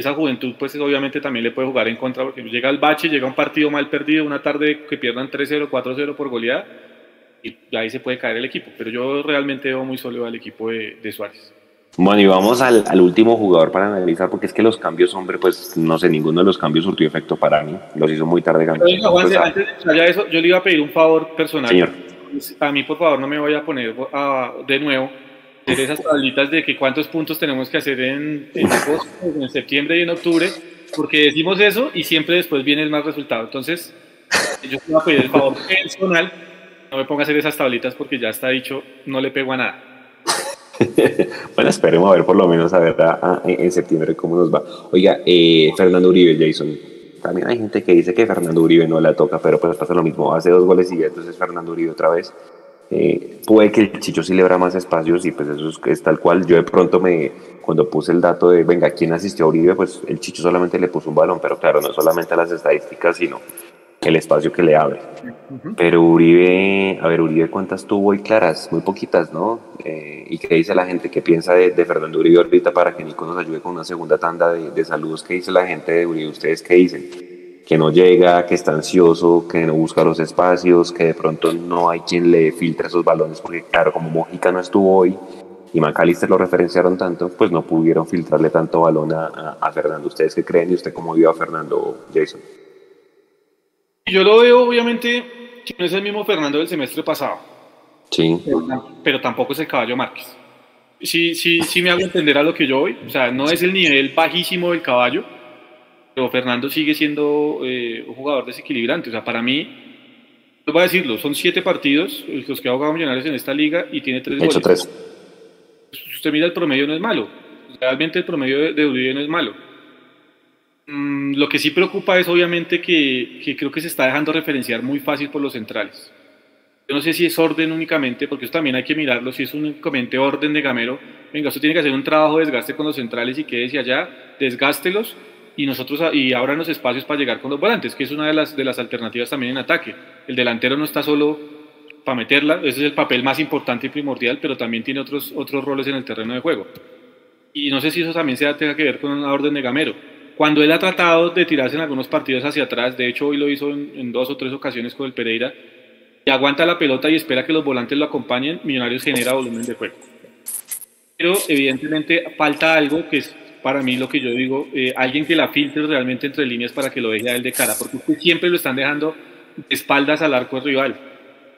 esa juventud pues obviamente también le puede jugar en contra porque llega el bache, llega un partido mal perdido, una tarde que pierdan 3-0, 4-0 por goleada y ahí se puede caer el equipo, pero yo realmente veo muy sólido al equipo de, Suárez. Bueno, y vamos al, último jugador para analizar, porque es que los cambios, hombre, pues no sé, ninguno de los cambios surtió efecto para mí. Los hizo muy tarde. Pues, antes de eso, yo le iba a pedir un favor personal. Señor. A mí, por favor, no me voy a poner de nuevo esas tablitas de que cuántos puntos tenemos que hacer en, en, septiembre y en octubre, porque decimos eso y siempre después viene el más resultado. Entonces, yo te voy a pedir el favor personal, no me ponga a hacer esas tablitas porque ya está dicho, no le pego a nada. bueno, esperemos a ver por lo menos a ver en septiembre cómo nos va. Oiga, eh, Fernando Uribe, Jason. También hay gente que dice que Fernando Uribe no la toca, pero pues pasa lo mismo. Hace dos goles y entonces Fernando Uribe otra vez. Eh, puede que el Chicho sí le abra más espacios y pues eso es, tal cual. Yo de pronto me, cuando puse el dato de, venga, ¿quién asistió a Uribe? Pues el Chicho solamente le puso un balón, pero claro, no solamente las estadísticas, sino el espacio que le abre. Pero Uribe, a ver, Uribe, ¿cuántas tuvo y claras? Muy poquitas, ¿no? Eh, ¿Y qué dice la gente? ¿Qué piensa de, Fernando Uribe ahorita para que Nico nos ayude con una segunda tanda de, de saludos? ¿Qué dice la gente de Uribe? ¿Ustedes qué dicen? que no llega, que está ansioso, que no busca los espacios, que de pronto no hay quien le filtre esos balones, porque claro, como Mojica no estuvo hoy y Macalister lo referenciaron tanto, pues no pudieron filtrarle tanto balón a, Fernando. ¿Ustedes qué creen y usted cómo vio a Fernando Jason? Yo lo veo obviamente que no es el mismo Fernando del semestre pasado. Sí. Pero, tampoco es el caballo Márquez. Sí, sí, sí me hago entender a lo que yo voy. O sea, no es el nivel bajísimo del caballo, pero Fernando sigue siendo eh, un jugador desequilibrante. O sea, para mí, no voy a decirlo, son siete partidos los que ha jugado Millonarios en esta liga y tiene tres Hecho goles. Si usted mira el promedio no es malo. Realmente el promedio de, Uribe no es malo. Mm, lo que sí preocupa es obviamente que, que, creo que se está dejando referenciar muy fácil por los centrales. Yo no sé si es orden únicamente, porque eso también hay que mirarlo, si es únicamente orden de Gamero. Venga, usted tiene que hacer un trabajo de desgaste con los centrales y quédese allá, desgástelos y nosotros y abran los espacios para llegar con los volantes, que es una de las, de las alternativas también en ataque. El delantero no está solo para meterla, ese es el papel más importante y primordial, pero también tiene otros, otros roles en el terreno de juego. Y no sé si eso también sea, tenga que ver con una orden de Gamero. Cuando él ha tratado de tirarse en algunos partidos hacia atrás, de hecho hoy lo hizo en, dos o tres ocasiones con el Pereira, y aguanta la pelota y espera que los volantes lo acompañen, Millonarios genera volumen de juego. Pero evidentemente falta algo que es para mí lo que yo digo, eh, alguien que la filtre realmente entre líneas para que lo deje a él de cara, porque siempre lo están dejando de espaldas al arco rival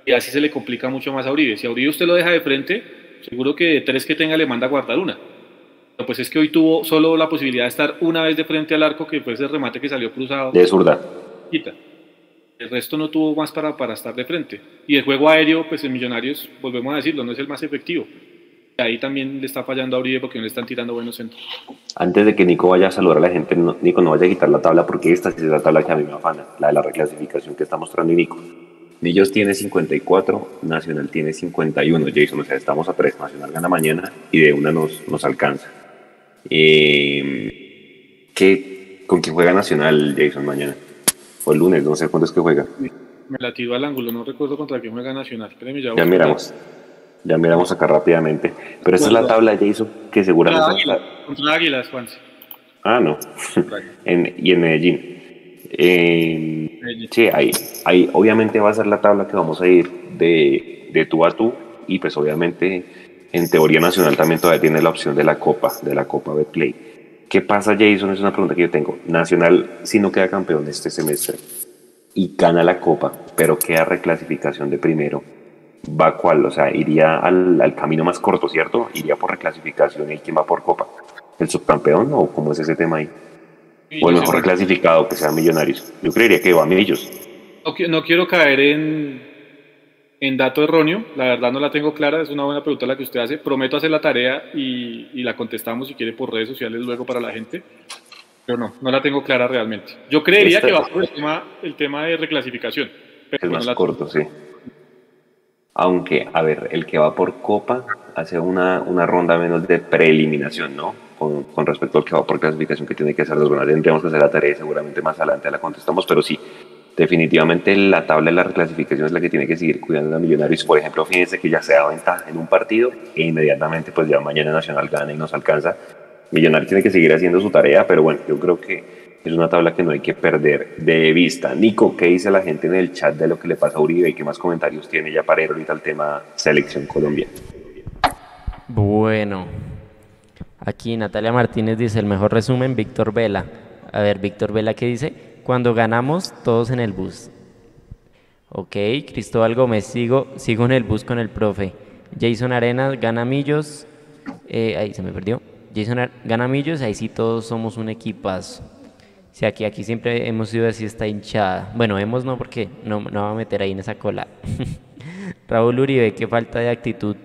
y así se le complica mucho más a Uribe. Si a Uribe usted lo deja de frente, seguro que de tres que tenga le manda a guardar una. Pues es que hoy tuvo solo la posibilidad de estar una vez de frente al arco, que fue ese remate que salió cruzado. De zurda. Entonces El resto no tuvo más para, para estar de frente. Y el juego aéreo, pues en Millonarios, volvemos a decirlo, no es el más efectivo. Y ahí también le está fallando a Uribe porque no le están tirando buenos centros. Antes de que Nico vaya a saludar a la gente, no- Nico no vaya a quitar la tabla porque esta sí es la tabla que a mí me afana, la de la reclasificación que está mostrando Nico. Millos tiene 54, Nacional tiene 51, Jason, o sea, estamos a 3, Nacional gana mañana y de una nos, nos alcanza. Eh, ¿qué, ¿Con quién juega Nacional, Jason, mañana? O el lunes, no sé cuándo es que juega. Me la tiró al ángulo, no recuerdo contra quién juega Nacional. Ya miramos, ya miramos acá rápidamente. Pero esta es la tabla, Jason, que Contra seguramente... Águilas, contra Águilas, Juanse. Ah, no. en, y en Medellín. Eh, sí, ahí, ahí obviamente va a ser la tabla que vamos a ir de, de tú a tú y pues obviamente en teoría nacional también todavía tiene la opción de la Copa, de la Copa Betplay. ¿Qué pasa, Jason? Es una pregunta que yo tengo. Nacional, si no queda campeón este semestre y gana la Copa, pero queda reclasificación de primero, ¿va cuál? O sea, iría al, al camino más corto, ¿cierto? Iría por reclasificación y quién va por Copa. ¿El subcampeón o cómo es ese tema ahí? O el mejor reclasificado que sea Millonarios. Yo creería que va a Millos. No quiero caer en, en dato erróneo, la verdad no la tengo clara, es una buena pregunta la que usted hace. Prometo hacer la tarea y, y la contestamos si quiere por redes sociales luego para la gente. Pero no, no la tengo clara realmente. Yo creería Esta- que va por el tema, el tema de reclasificación. Pero El no más la- corto, sí. Aunque, a ver, el que va por Copa hace una, una ronda menos de preeliminación, ¿no? Con, con respecto al que va por clasificación, que tiene que hacer dos rondas. Tendríamos que hacer la tarea y seguramente más adelante la contestamos, pero sí, definitivamente la tabla de la reclasificación es la que tiene que seguir cuidando a Millonarios. Por ejemplo, fíjense que ya se da ventaja en un partido e inmediatamente, pues ya mañana Nacional gana y nos alcanza. Millonarios tiene que seguir haciendo su tarea, pero bueno, yo creo que es una tabla que no hay que perder de vista. Nico, ¿qué dice la gente en el chat de lo que le pasa a Uribe y qué más comentarios tiene ya para ir ahorita al tema Selección Colombia? Bueno, aquí Natalia Martínez dice el mejor resumen, Víctor Vela. A ver, Víctor Vela, ¿qué dice? Cuando ganamos, todos en el bus. Ok, Cristóbal Gómez, sigo, sigo en el bus con el profe. Jason Arenas, gana Millos. Eh, ahí se me perdió. Jason Ar- gana Millos, ahí sí todos somos un equipazo. Sí, aquí, aquí siempre hemos sido así esta hinchada. Bueno, hemos no porque no, no va a meter ahí en esa cola. Raúl Uribe, qué falta de actitud.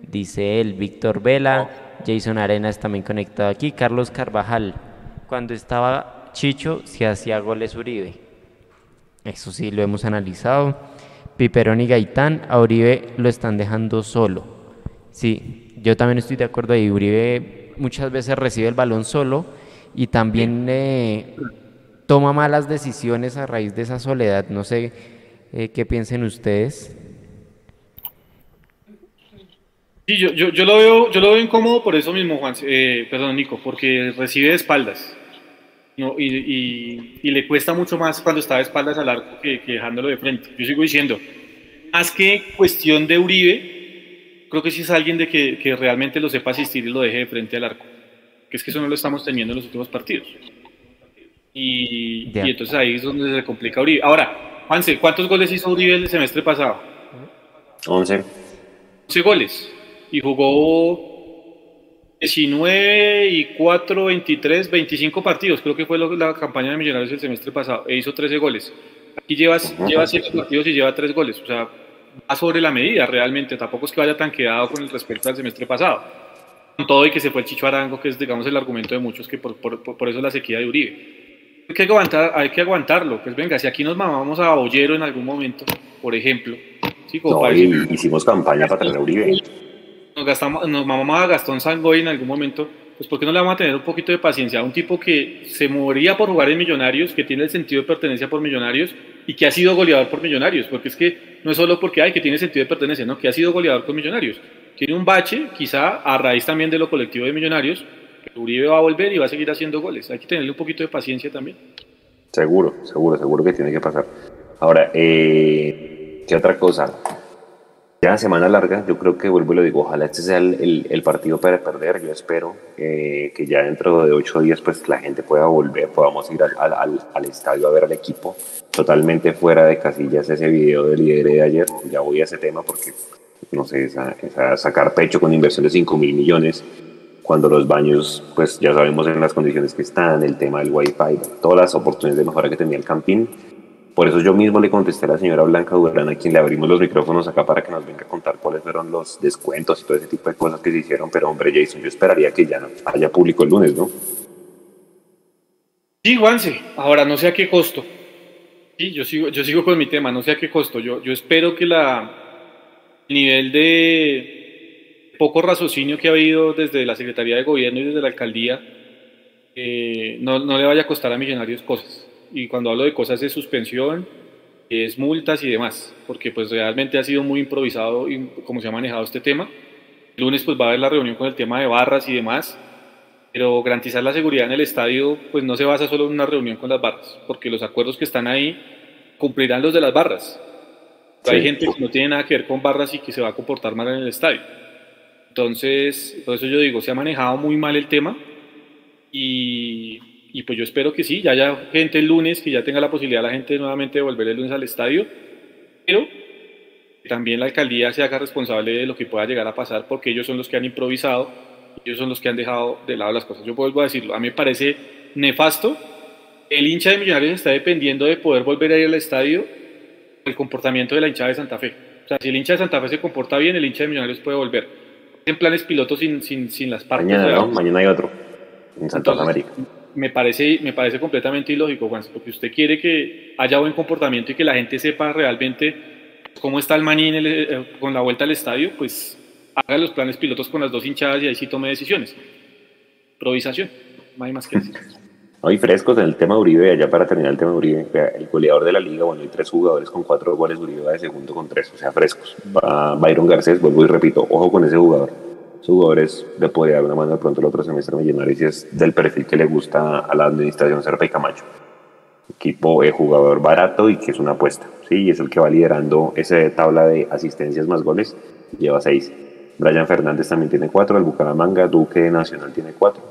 Dice él, Víctor Vela, Jason Arenas también conectado aquí, Carlos Carvajal. Cuando estaba Chicho, se hacía goles Uribe. Eso sí, lo hemos analizado. Piperón y Gaitán, a Uribe lo están dejando solo. Sí, yo también estoy de acuerdo ahí. Uribe muchas veces recibe el balón solo y también eh, toma malas decisiones a raíz de esa soledad. No sé eh, qué piensen ustedes. Sí, yo, yo, yo lo veo, yo lo veo incómodo por eso mismo, Juan, eh, perdón, Nico, porque recibe de espaldas. No, y, y- y le cuesta mucho más cuando está de espaldas al arco que, que dejándolo de frente. Yo sigo diciendo, más que cuestión de Uribe, creo que sí es alguien de que, que realmente lo sepa asistir y lo deje de frente al arco. Que es que eso no lo estamos teniendo en los últimos partidos. Y, y entonces ahí es donde se complica Uribe. Ahora, Juanse, ¿cuántos goles hizo Uribe el semestre pasado? 11. 11 goles y jugó 19 y 4, 23, 25 partidos. Creo que fue lo- la campaña de Millonarios el semestre pasado e hizo 13 goles. Aquí llevas, lleva 7 partidos y lleva 3 goles. O sea, va sobre la medida realmente. Tampoco es que vaya tan quedado con el respecto al semestre pasado. Con todo y que se fue el Chicho Arango, que es digamos el argumento de muchos que por, por, por eso la sequía de Uribe. Hay que, aguantar, hay que aguantarlo. Pues venga, si aquí nos mamamos a Bollero en algún momento, por ejemplo, sí, No, y hicimos campaña para traer a Uribe. Nos, gastamos, nos mamamos a Gastón Sangoy en algún momento, pues ¿por qué no le vamos a tener un poquito de paciencia a un tipo que se moría por jugar en Millonarios, que tiene el sentido de pertenencia por Millonarios y que ha sido goleador por Millonarios? Porque es que no es solo porque hay que tiene sentido de pertenencia, no, que ha sido goleador con Millonarios. Tiene un bache, quizá a raíz también de lo colectivo de Millonarios, que Uribe va a volver y va a seguir haciendo goles. Hay que tenerle un poquito de paciencia también. Seguro, seguro, seguro que tiene que pasar. Ahora, eh, ¿qué otra cosa? Ya semana larga, yo creo que vuelvo y lo digo, ojalá este sea el, el- el partido para perder. Yo espero eh, que ya dentro de ocho días pues la gente pueda volver, podamos ir al, al- al- estadio a ver al equipo. Totalmente fuera de casillas ese video del líder de ayer. Ya voy a ese tema porque, no sé, esa, esa- sacar pecho con inversión de 5 mil millones cuando los baños, pues ya sabemos en las condiciones que están, el tema del wifi, todas las oportunidades de mejora que tenía el Campín, Por eso yo mismo le contesté a la señora Blanca Durán, a quien le abrimos los micrófonos acá para que nos venga a contar cuáles fueron los descuentos y todo ese tipo de cosas que se hicieron. Pero hombre, Jason, yo esperaría que ya haya público el lunes, ¿no? Sí, Juanse. Ahora, no sé a qué costo. Sí, yo sigo, yo sigo con mi tema, no sé a qué costo. Yo, yo espero que la el nivel de poco raciocinio que ha habido desde la Secretaría de Gobierno y desde la Alcaldía eh, no, no le vaya a costar a Millonarios cosas y cuando hablo de cosas de suspensión, es multas y demás, porque pues realmente ha sido muy improvisado y cómo se ha manejado este tema. El lunes pues va a haber la reunión con el tema de barras y demás, pero garantizar la seguridad en el estadio pues no se basa solo en una reunión con las barras, porque los acuerdos que están ahí cumplirán los de las barras. Hay gente que no tiene nada que ver con barras y que se va a comportar mal en el estadio. Entonces, por eso yo digo, se ha manejado muy mal el tema y y pues yo espero que sí, ya haya gente el lunes, que ya tenga la posibilidad la gente nuevamente de volver el lunes al estadio, pero también la alcaldía se haga responsable de lo que pueda llegar a pasar, porque ellos son los que han improvisado, ellos son los que han dejado de lado las cosas. Yo vuelvo a decirlo, a mí me parece nefasto, el hincha de Millonarios está dependiendo de poder volver a ir al estadio el comportamiento de la hinchada de Santa Fe. O sea, si el hincha de Santa Fe se comporta bien, el hincha de Millonarios puede volver. En planes pilotos sin, sin, sin las partes. Mañana, Mañana hay otro, en Santa América me parece, me parece completamente ilógico, Juan, porque usted quiere que haya buen comportamiento y que la gente sepa realmente cómo está el maní eh, con la vuelta al estadio, pues haga los planes pilotos con las dos hinchadas y ahí sí tome decisiones. Improvisación, no hay más que decir. Frescos en el tema de Uribe, allá para terminar el tema de Uribe, el goleador de la liga, bueno, hay tres jugadores con cuatro goles, Uribe va de segundo con tres, o sea, frescos. Va Byron Garcés, vuelvo y repito, ojo con ese jugador jugadores le podría dar una mano de pronto el otro semestre Millonarios y es del perfil que le gusta a la administración Serpa y Camacho. Equipo de jugador barato y que es una apuesta, ¿sí? Y es el que va liderando esa tabla de asistencias más goles, lleva seis. Brian Fernández también tiene cuatro, el Bucaramanga, Duque de Nacional tiene cuatro,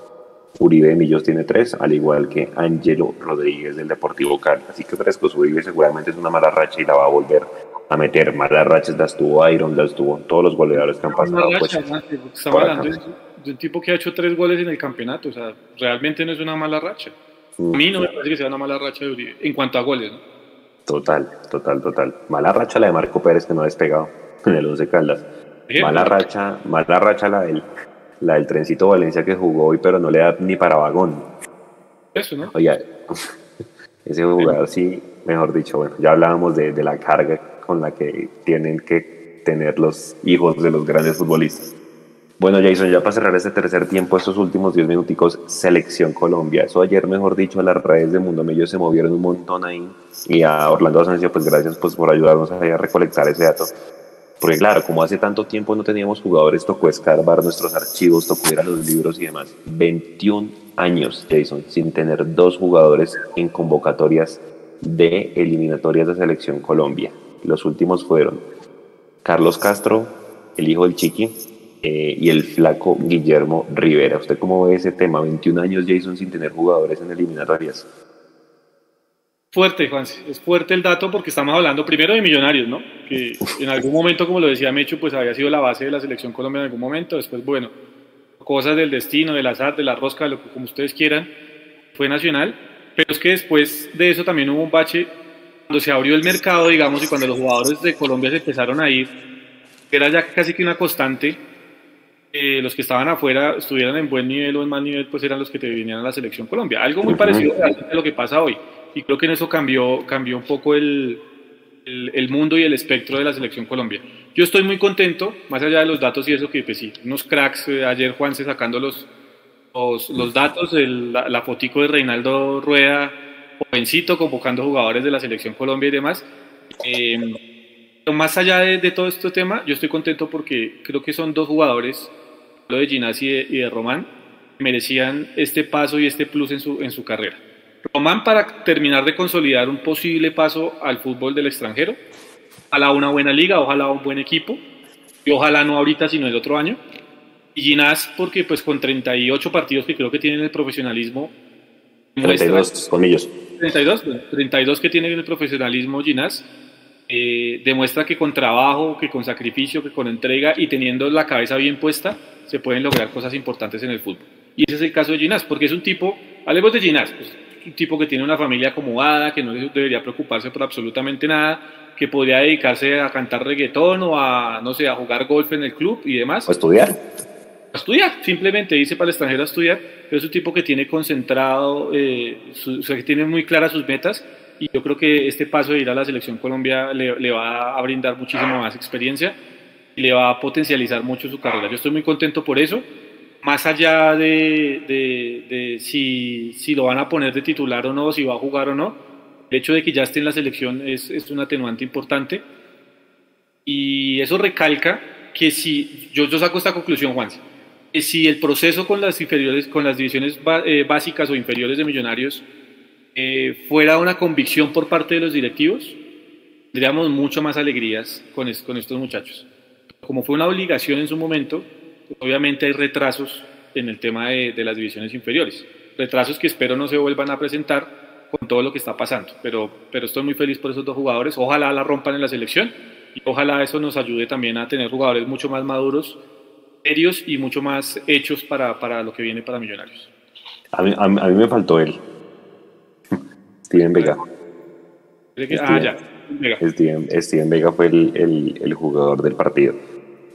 Uribe de Millos tiene tres, al igual que Angelo Rodríguez del Deportivo Cali. Así que Frescos Uribe seguramente es una mala racha y la va a volver a meter malas rachas, las tuvo Iron, las tuvo todos los goleadores que han pasado. pues, estamos hablando de, un tipo que ha hecho tres goles en el campeonato, o sea, realmente no es una mala racha. a mí no me parece que sea una mala racha de Uribe, en cuanto a goles, ¿no? Total, total, total. Mala racha la de Marco Pérez que no ha despegado en el 11 Caldas. Mala racha, mala racha la del, la del trencito Valencia que jugó hoy, pero no le da ni para vagón. Eso, ¿no? Oye, ese jugador sí, mejor dicho, bueno, ya hablábamos de, de la carga con la que tienen que tener los hijos de los grandes futbolistas. Bueno, Jason, ya para cerrar este tercer tiempo, estos últimos 10 minuticos, Selección Colombia. Eso ayer, mejor dicho, las redes de Mundo Medio se movieron un montón ahí. Y a Orlando Asensio, pues gracias pues, por ayudarnos a recolectar ese dato. Porque claro, como hace tanto tiempo no teníamos jugadores, tocó escarbar nuestros archivos, tocó ir a los libros y demás. 21 años, Jason, sin tener dos jugadores en convocatorias de eliminatorias de Selección Colombia. Los últimos fueron Carlos Castro, el hijo del Chiqui, eh, y el flaco Guillermo Rivera. ¿Usted cómo ve ese tema? 21 años Jason sin tener jugadores en eliminatorias. Fuerte, Juan. Es fuerte el dato porque estamos hablando primero de millonarios, ¿no? Que en algún momento, como lo decía Mecho, pues había sido la base de la selección colombiana en algún momento. Después, bueno, cosas del destino, del azar, de la rosca, lo que como ustedes quieran, fue nacional. Pero es que después de eso también hubo un bache cuando se abrió el mercado, digamos, y cuando los jugadores de Colombia se empezaron a ir, era ya casi que una constante, eh, los que estaban afuera estuvieran en buen nivel o en mal nivel, pues eran los que te venían a la selección Colombia. Algo muy parecido a lo que pasa hoy. Y creo que en eso cambió, cambió un poco el, el, mundo y el espectro de la selección Colombia. Yo estoy muy contento, más allá de los datos y eso que, pues sí, unos cracks, eh, ayer Juanse sacando los, los, datos, la, la fotico de Reinaldo Rueda jovencito, convocando jugadores de la selección Colombia y demás. Eh, pero más allá de, todo este tema, yo estoy contento porque creo que son dos jugadores, lo de Ginás y de, Román, que merecían este paso y este plus en su, en su carrera. Román para terminar de consolidar un posible paso al fútbol del extranjero, ojalá una buena liga, ojalá un buen equipo, y ojalá no ahorita, sino el otro año. Y Ginás porque pues con 38 partidos que creo que tienen el profesionalismo, 32 con ellos. 32, 32 que tiene el profesionalismo Ginás, eh, demuestra que con trabajo, que con sacrificio, que con entrega y teniendo la cabeza bien puesta, se pueden lograr cosas importantes en el fútbol. Y ese es el caso de Ginás, porque es un tipo, hablemos de Ginás, pues, un tipo que tiene una familia acomodada, que no debería preocuparse por absolutamente nada, que podría dedicarse a cantar reggaetón o a, no sé, a jugar golf en el club y demás. O estudiar. Estudiar, simplemente irse para el extranjero estudiar, pero es un tipo que tiene concentrado, eh, o sea, que tiene muy claras sus metas y yo creo que este paso de ir a la selección Colombia le, va a brindar muchísima más experiencia y le va a potencializar mucho su carrera. Yo estoy muy contento por eso más allá de, si, si, lo van a poner de titular o no, si va a jugar o no, el hecho de que ya esté en la selección es, es un atenuante importante. Y eso recalca que si, yo, yo saco esta conclusión, Juan, si el proceso con las inferiores, con las divisiones eh, básicas o inferiores de Millonarios eh, fuera una convicción por parte de los directivos, tendríamos mucho más alegrías con, con estos muchachos. Como fue una obligación en su momento, obviamente hay retrasos en el tema de, las divisiones inferiores. Retrasos que espero no se vuelvan a presentar con todo lo que está pasando. Pero, pero estoy muy feliz por esos dos jugadores. Ojalá la rompan en la selección y ojalá eso nos ayude también a tener jugadores mucho más maduros, serios y mucho más hechos para, para lo que viene para Millonarios. A mí, a mí, me faltó él. Steven Vega. ah, ya. Steven, Vega fue el, el, el jugador del partido.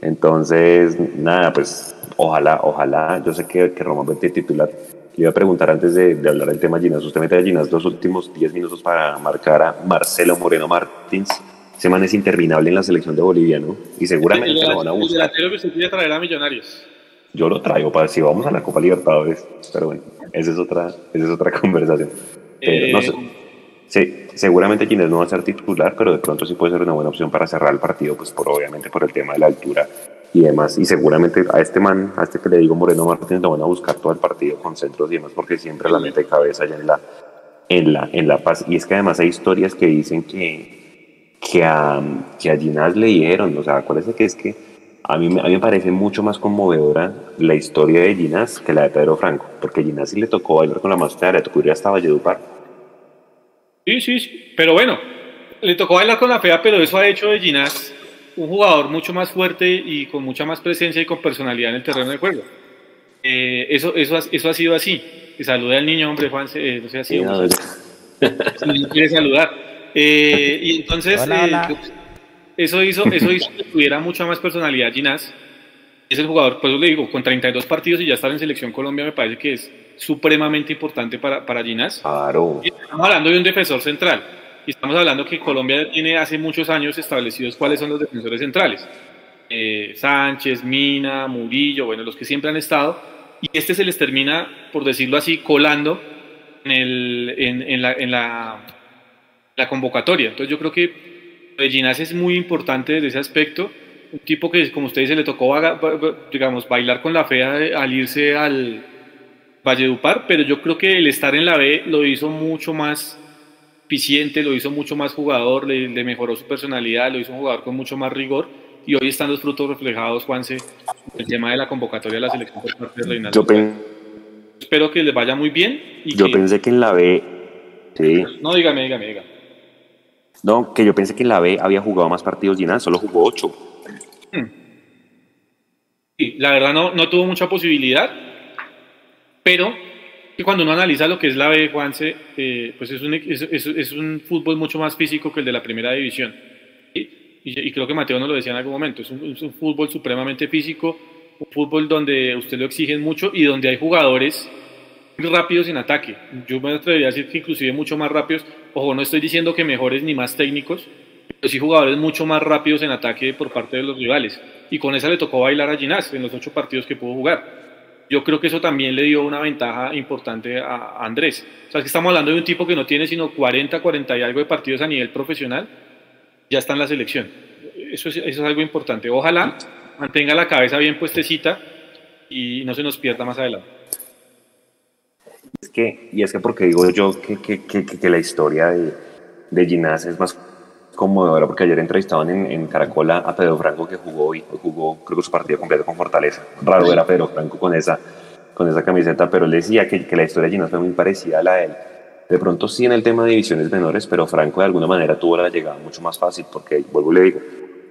Entonces, nada, pues ojalá, ojalá, yo sé que, que Román vete titular. Le iba a preguntar antes de, hablar del tema Ginas, usted mete a Ginas los últimos 10 minutos para marcar a Marcelo Moreno Martins. Ese man es interminable en la selección de Bolivia, ¿no? Y seguramente lo van a buscar. El que usted quiere traer a Millonarios. Yo lo traigo para si vamos a la Copa Libertadores, pero bueno, esa es otra, esa es otra conversación. Pero, no sé. Eh, Sí, seguramente Ginés no va a ser titular, pero de pronto sí puede ser una buena opción para cerrar el partido, pues por obviamente por el tema de la altura y demás. Y seguramente a este man, a este que le digo Moreno Martínez, lo van a buscar todo el partido con centros y demás, porque siempre la mete cabeza allá en la, en la, en la paz. Y es que además hay historias que dicen que, que a, que a Ginás le dijeron, o sea, acuérdense que es que a mí, a mí me parece mucho más conmovedora la historia de Ginás que la de Pedro Franco, porque Ginás sí le tocó bailar con la máscara, le tocó ir hasta Valledupar Sí, sí, sí. Pero bueno, le tocó bailar con la fea, pero eso ha hecho de Ginás un jugador mucho más fuerte y con mucha más presencia y con personalidad en el terreno de juego. Eh, eso, eso, eso ha sido así. Que salude al niño, hombre, Juan, eh, no sé así. No, si quiere saludar. Eh, y entonces, eso, hizo, eso hizo que tuviera mucha más personalidad Ginás. Es el jugador, por eso le digo, con 32 partidos y ya estar en Selección Colombia me parece que es supremamente importante para, para Ginás. Claro. estamos hablando de un defensor central. Y estamos hablando que Colombia tiene hace muchos años establecidos cuáles son los defensores centrales. Eh, Sánchez, Mina, Murillo, bueno, los que siempre han estado. Y este se les termina, por decirlo así, colando en, el, en, en, la, en la, la, convocatoria. Entonces yo creo que de Ginás es muy importante desde ese aspecto. Un tipo que, como usted dice, le tocó, digamos, bailar con la fea al irse al, Valledupar, pero yo creo que el estar en la B lo hizo mucho más eficiente, lo hizo mucho más jugador, le, mejoró su personalidad, lo hizo un jugador con mucho más rigor y hoy están los frutos reflejados, Juanse, el tema de la convocatoria de la selección por parte de Reinaldo. Yo Espero que les vaya muy bien. Y yo pensé que en la B, sí. No, dígame, dígame, dígame. No, que yo pensé que la B había jugado más partidos y nada, solo jugó ocho. Hmm. Sí, la verdad no, no tuvo mucha posibilidad pero cuando uno analiza lo que es la B, Juanse, eh, pues es un, es, es, un, fútbol mucho más físico que el de la primera división. Y, creo que Mateo nos lo decía en algún momento, es un, un, fútbol supremamente físico, un fútbol donde usted lo exigen mucho y donde hay jugadores rápidos en ataque. Yo me atrevería a decir que inclusive mucho más rápidos. Ojo, no estoy diciendo que mejores ni más técnicos, pero sí jugadores mucho más rápidos en ataque por parte de los rivales. Y con esa le tocó bailar a Ginás en los ocho partidos que pudo jugar yo creo que eso también le dio una ventaja importante a Andrés. O sea, que estamos hablando de un tipo que no tiene sino 40, 40 y algo de partidos a nivel profesional, ya está en la selección. Eso es, eso es algo importante. Ojalá mantenga la cabeza bien puestecita y no se nos pierda más adelante. Es que, y es que porque digo yo que, que, que, la historia de, de Ginás es más conmovedora porque ayer entrevistaban en, en Caracola a Pedro Franco que jugó y jugó creo que su partido completo con Fortaleza. Raro era Pedro Franco con esa, con esa camiseta, pero él decía que, que la historia de Ginás fue muy parecida a la de él. De pronto sí en el tema de divisiones menores, pero Franco de alguna manera tuvo la llegada mucho más fácil porque, vuelvo y le digo,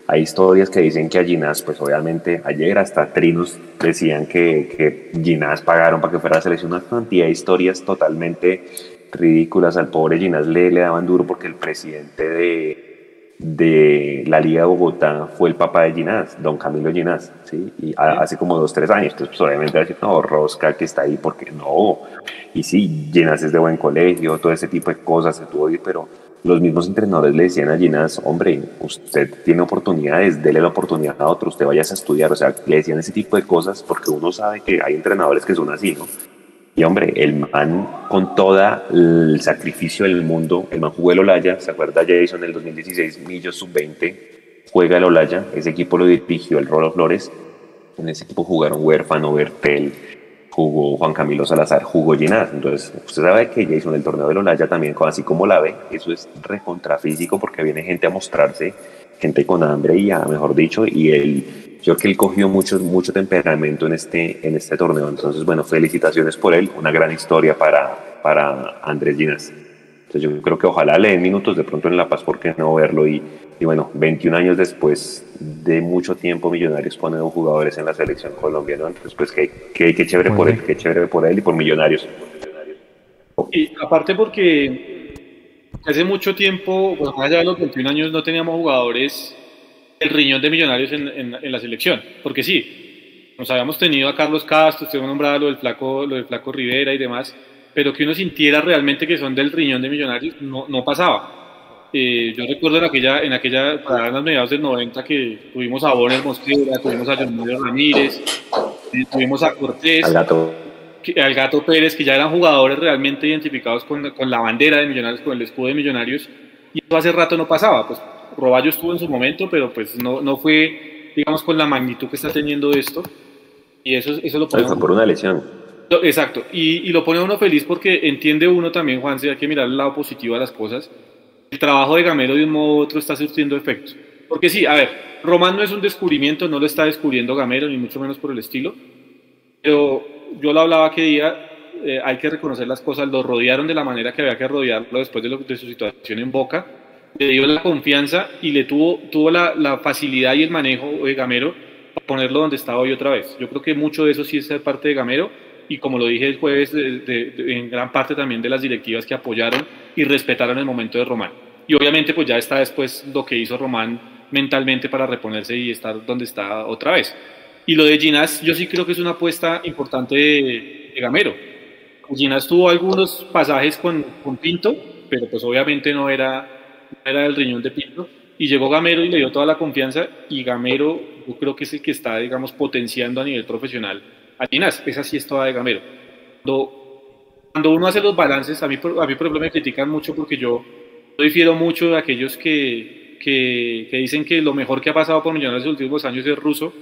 hay historias que dicen que a Ginás, pues obviamente ayer hasta Trinos decían que, que Ginás pagaron para que fuera a la selección, una cantidad de historias totalmente ridículas. Al pobre Ginás le, le daban duro porque el presidente de, de la Liga de Bogotá fue el papá de Ginás, don Camilo Ginás, ¿sí? Y hace como dos, tres años. Entonces, pues obviamente decir, no, Rosca que está ahí porque no. Y sí, Ginás es de buen colegio, todo ese tipo de cosas se tuvo ir, pero los mismos entrenadores le decían a Ginás, hombre, usted tiene oportunidades, dele la oportunidad a otro, usted vaya a estudiar, o sea, le decían ese tipo de cosas porque uno sabe que hay entrenadores que son así, ¿no? Y hombre, el man con todo el sacrificio del mundo, el man jugó el Olaya, ¿se acuerda Jason en el 2016, Millos sub-20, juega el Olaya, ese equipo lo dirigió el Rolo Flores, en ese equipo jugaron Huérfano, Bertel, jugó Juan Camilo Salazar, jugó Ginás, entonces usted sabe que Jason el torneo del Olaya también, así como la ve, eso es recontrafísico porque viene gente a mostrarse, gente con hambre y a, mejor dicho, y él yo creo que él cogió mucho, mucho temperamento en este, en este torneo. Entonces, bueno, felicitaciones por él. Una gran historia para, para Andrés Ginas. Entonces, yo creo que ojalá le den minutos de pronto en La Paz, ¿por qué no verlo? Y, y bueno, 21 años después de mucho tiempo, Millonarios ponen jugadores en la selección colombiana. Entonces, pues qué, qué, qué chévere por él, qué chévere por él y por Millonarios. Y aparte porque hace mucho tiempo, pues más allá de los 21 años, no teníamos jugadores el riñón de Millonarios en, en, la selección. Porque sí, nos habíamos tenido a Carlos Castro, usted nombrado lo del, flaco, lo del Flaco Rivera y demás, pero que uno sintiera realmente que son del riñón de Millonarios no, no pasaba. Eh, yo recuerdo en aquella, en aquella, para las mediados del 90 que tuvimos a Bonner Mosquera, tuvimos a John Ramírez, eh, tuvimos a Cortés, al gato. al gato Pérez, que ya eran jugadores realmente identificados con, con la bandera de Millonarios, con el escudo de Millonarios, y eso hace rato no pasaba. Pues Roballo estuvo en su momento, pero pues no, no fue, digamos, con la magnitud que está teniendo esto. Y eso, eso lo pone... Fue por una lesión. Exacto, y, lo pone a uno feliz porque entiende uno también, Juan, si hay que mirar el lado positivo a las cosas. El trabajo de Gamero de un modo u otro está surtiendo efecto. Porque sí, a ver, Román no es un descubrimiento, no lo está descubriendo Gamero, ni mucho menos por el estilo. Pero yo lo hablaba que día, eh, hay que reconocer las cosas, lo rodearon de la manera que había que rodearlo después de, lo, de su situación en Boca le dio la confianza y le tuvo, tuvo la, la facilidad y el manejo de Gamero para ponerlo donde estaba hoy otra vez. Yo creo que mucho de eso sí es parte de Gamero y como lo dije el jueves, en gran parte también de las directivas que apoyaron y respetaron el momento de Román. Y obviamente pues ya está después lo que hizo Román mentalmente para reponerse y estar donde está otra vez. Y lo de Ginás, yo sí creo que es una apuesta importante de, Gamero. Ginás tuvo algunos pasajes con, con Pinto, pero pues obviamente no era era del riñón de Pinto, y llegó Gamero y le dio toda la confianza, y Gamero yo creo que es el que está, digamos, potenciando a nivel profesional a Ginás, esa sí es toda de Gamero. Cuando, cuando uno hace los balances, a mí, a mí por ejemplo me critican mucho porque yo, difiero mucho de aquellos que, que, que, dicen que lo mejor que ha pasado por Millonarios en los últimos años es Russo,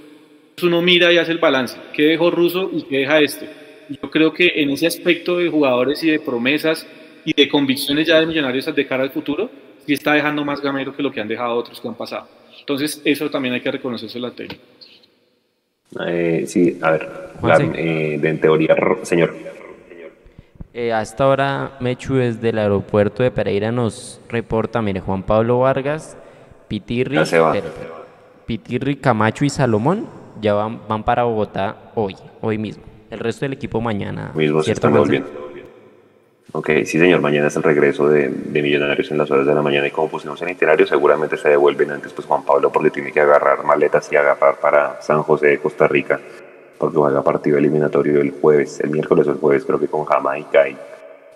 pues uno mira y hace el balance, qué dejó Russo y qué deja este. Yo creo que en ese aspecto de jugadores y de promesas y de convicciones ya de Millonarios de cara al futuro, y está dejando más gamero que lo que han dejado otros que han pasado. Entonces, eso también hay que reconocerse la técnica. Eh, sí, a ver, eh, en teoría, señor. Eh, a esta hora, Mechu desde el aeropuerto de Pereira nos reporta, mire, Juan Pablo Vargas, Pitirri, Pitirri, Camacho y Salomón ya van, van para Bogotá hoy, hoy mismo. El resto del equipo mañana. Mismo se están volviendo. Ok, sí señor, mañana es el regreso de, Millonarios en las horas de la mañana y como pusimos en itinerario seguramente se devuelven antes pues Juan Pablo porque tiene que agarrar maletas y agarrar para San José de Costa Rica porque juega partido eliminatorio el jueves, el miércoles o el jueves creo que con Jamaica y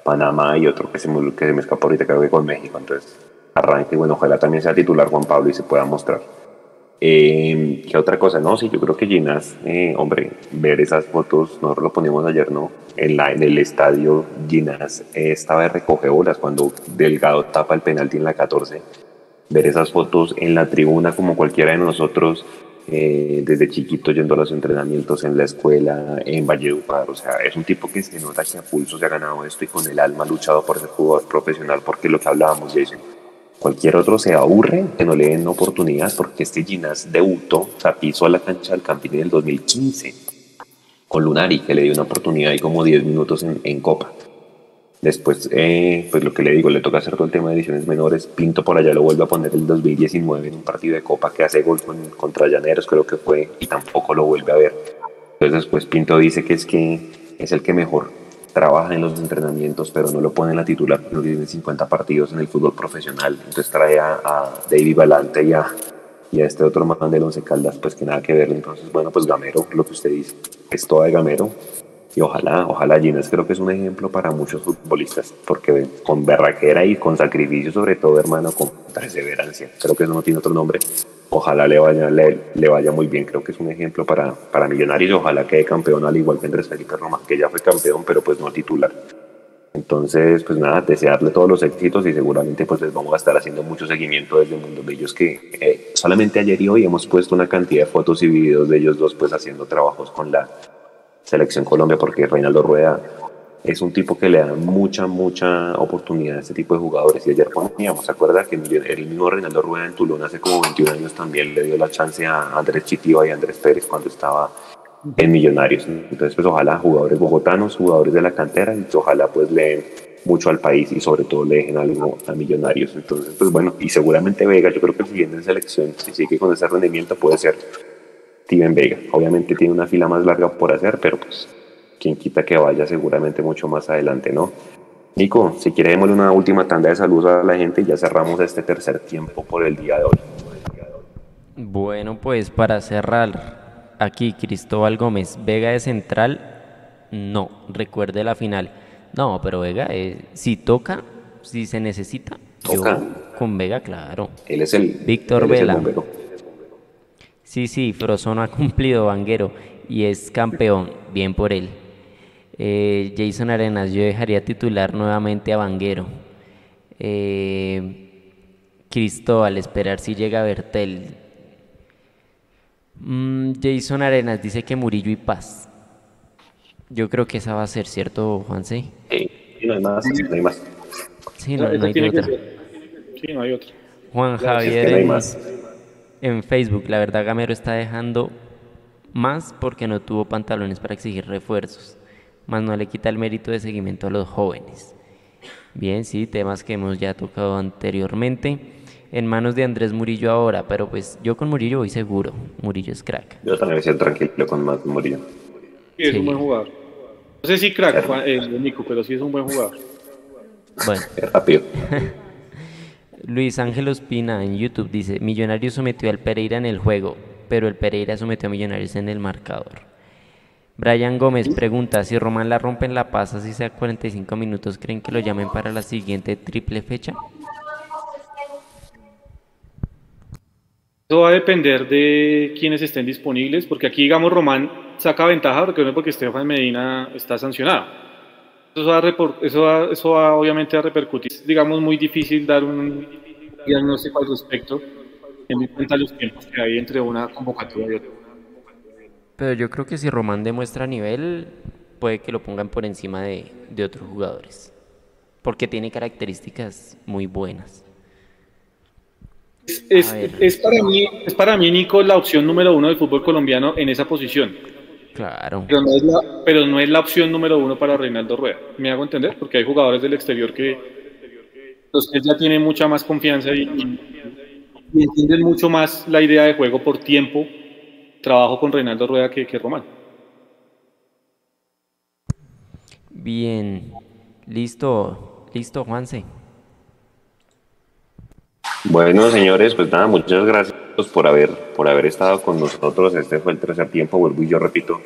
Panamá y otro que se me, que se me escapó ahorita creo que con México, entonces arranque, bueno, ojalá también sea titular Juan Pablo y se pueda mostrar. Eh, ¿Qué otra cosa? No, sí, yo creo que Ginas, eh, hombre, ver esas fotos, nosotros lo poníamos ayer, ¿no? En, la, en el estadio, Ginas eh, estaba de recoge bolas cuando Delgado tapa el penalti en la 14. Ver esas fotos en la tribuna, como cualquiera de nosotros, eh, desde chiquito yendo a los entrenamientos en la escuela, en Valledupar. O sea, es un tipo que se nota que a pulso se ha ganado esto y con el alma ha luchado por ser jugador profesional, porque lo que hablábamos, Jason Cualquier otro se aburre que no le den oportunidad porque este Ginás debutó, pisó a la cancha del Campín en el 2015 con Lunari, que le dio una oportunidad y como 10 minutos en, Copa. Después, eh, pues lo que le digo, le toca hacer todo el tema de ediciones menores. Pinto por allá lo vuelve a poner el 2019 en un partido de Copa que hace gol contra Llaneros, creo que fue, y tampoco lo vuelve a ver. Entonces, después Pinto dice que es que es el que mejor trabaja en los entrenamientos, pero no lo pone en la titular, no tiene 50 partidos en el fútbol profesional. Entonces trae a, a David Valante y a, y a este otro man del Once Caldas, pues que nada que ver. Entonces, bueno, pues Gamero, lo que usted dice, es todo de Gamero. Y ojalá, ojalá Ginés creo que es un ejemplo para muchos futbolistas, porque con berraquera y con sacrificio, sobre todo, hermano, con perseverancia. Creo que eso no tiene otro nombre. Ojalá le vaya, le, vaya muy bien. Creo que es un ejemplo para, para Millonarios. Ojalá quede campeón al igual que Andrés Felipe Roma, que ya fue campeón, pero pues no titular. Entonces, pues nada, desearle todos los éxitos y seguramente pues les vamos a estar haciendo mucho seguimiento desde Mundo Bellos que eh, solamente ayer y hoy hemos puesto una cantidad de fotos y videos de ellos dos pues haciendo trabajos con la selección Colombia porque Reinaldo Rueda es un tipo que le da mucha, mucha oportunidad a este tipo de jugadores. Y ayer poníamos, ¿se acuerda que el mismo Reinaldo Rueda en Tulón hace como 21 años también le dio la chance a Andrés Chitiva y a Andrés Pérez cuando estaba en Millonarios? Entonces, pues ojalá jugadores bogotanos, jugadores de la cantera, y ojalá pues le mucho al país y sobre todo le dejen algo a Millonarios. Entonces, pues bueno, y seguramente Vega, yo creo que el siguiente en selección, si sigue con ese rendimiento, puede ser Steven Vega. Obviamente tiene una fila más larga por hacer, pero pues quien quita que vaya seguramente mucho más adelante, ¿no? Nico, si quiere démosle una última tanda de saludos a la gente y ya cerramos este tercer tiempo por el día de hoy. Bueno, pues para cerrar, aquí Cristóbal Gómez, Vega de central, no, recuerde la final. No, pero Vega, eh, si toca, si se necesita, Toca. yo con Vega, claro. Él es el Víctor el Vela. bombero. Sí, sí, Frozono ha cumplido Vanguero y es campeón, bien por él. Eh, Jason Arenas, yo dejaría titular nuevamente a Vanguero. Eh, Cristóbal, esperar si llega Bertel. Mm, Jason Arenas dice que Murillo y Paz. Yo creo que esa va a ser, ¿cierto, Juanse? Sí, no hay más, no hay más. Sí, no, hay otra. ser. Sí, no hay otra. Juan Claro, si es Javier que no hay en- más. en Facebook, la verdad Gamero está dejando más porque no tuvo pantalones para exigir refuerzos, más no le quita el mérito de seguimiento a los jóvenes. Bien, sí, temas que hemos ya tocado anteriormente. En manos de Andrés Murillo ahora, pero pues yo con Murillo voy seguro. Murillo es crack. Yo también siento tranquilo con más Murillo. Sí, es Sí. un buen jugador. No sé si crack, Juan- eh, Nico, pero sí es un buen jugador. Bueno, Es rápido. Luis Ángel Ospina en YouTube dice, Millonarios sometió al Pereira en el juego, pero el Pereira sometió a Millonarios en el marcador. Brian Gómez pregunta, si Román la rompe en La Paz, así sea 45 minutos, ¿creen que lo llamen para la siguiente triple fecha? Eso va a depender de quienes estén disponibles, porque aquí, digamos, Román saca ventaja, porque no es porque Estefan Medina está sancionado. Eso va, a repor- eso va- eso va obviamente a repercutir. Es, digamos, muy difícil dar un diagnóstico al respecto, teniendo en cuenta los tiempos que hay entre una convocatoria y otra. Pero yo creo que si Román demuestra nivel, puede que lo pongan por encima de, de otros jugadores, porque tiene características muy buenas. Es, para mí, es para mí, Nico, la opción número uno del fútbol colombiano en esa posición. Claro. Pero no, es la, pero no es la opción número uno para Reinaldo Rueda. ¿Me hago entender? Porque hay jugadores del exterior que los que ya tienen mucha más confianza y, y- y entienden mucho más la idea de juego por tiempo, trabajo con Reinaldo Rueda que, que Román. Bien, listo, listo, Juanse. Bueno, señores, pues nada, muchas gracias por haber, por haber estado con nosotros. Este fue el tercer tiempo, vuelvo y yo repito.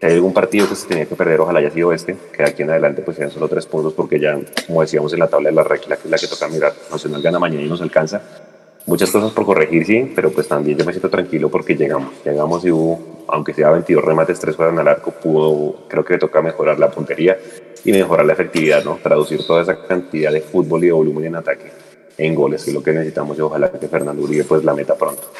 Si hay algún partido que se tenía que perder, ojalá haya sido este, que de aquí en adelante pues sean solo tres puntos, porque ya, como decíamos en la tabla de la regla, que es la que toca mirar, Nacional gana mañana y nos alcanza. Muchas cosas por corregir, sí, pero pues también yo me siento tranquilo porque llegamos. Llegamos y hubo, aunque sea 22 remates, 3 fueron al arco, pudo, creo que le toca mejorar la puntería y mejorar la efectividad, ¿no? Traducir toda esa cantidad de fútbol y de volumen en ataque en goles, que es lo que necesitamos y ojalá que Fernando Uribe pues la meta pronto.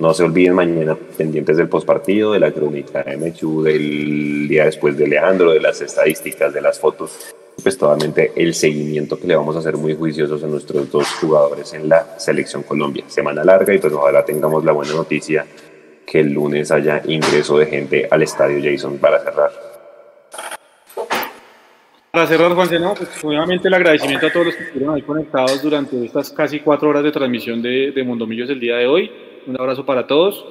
No se olviden mañana pendientes del postpartido, de la crónica de Mechu, del día después de Leandro, de las estadísticas, de las fotos, pues totalmente el seguimiento que le vamos a hacer muy juiciosos a nuestros dos jugadores en la selección Colombia. Semana larga y pues ojalá tengamos la buena noticia que el lunes haya ingreso de gente al estadio Jason para cerrar. Para cerrar, Juan no, pues obviamente el agradecimiento a todos los que estuvieron ahí conectados durante estas casi cuatro horas de transmisión de, de Mundomillos el día de hoy. Un abrazo para todos.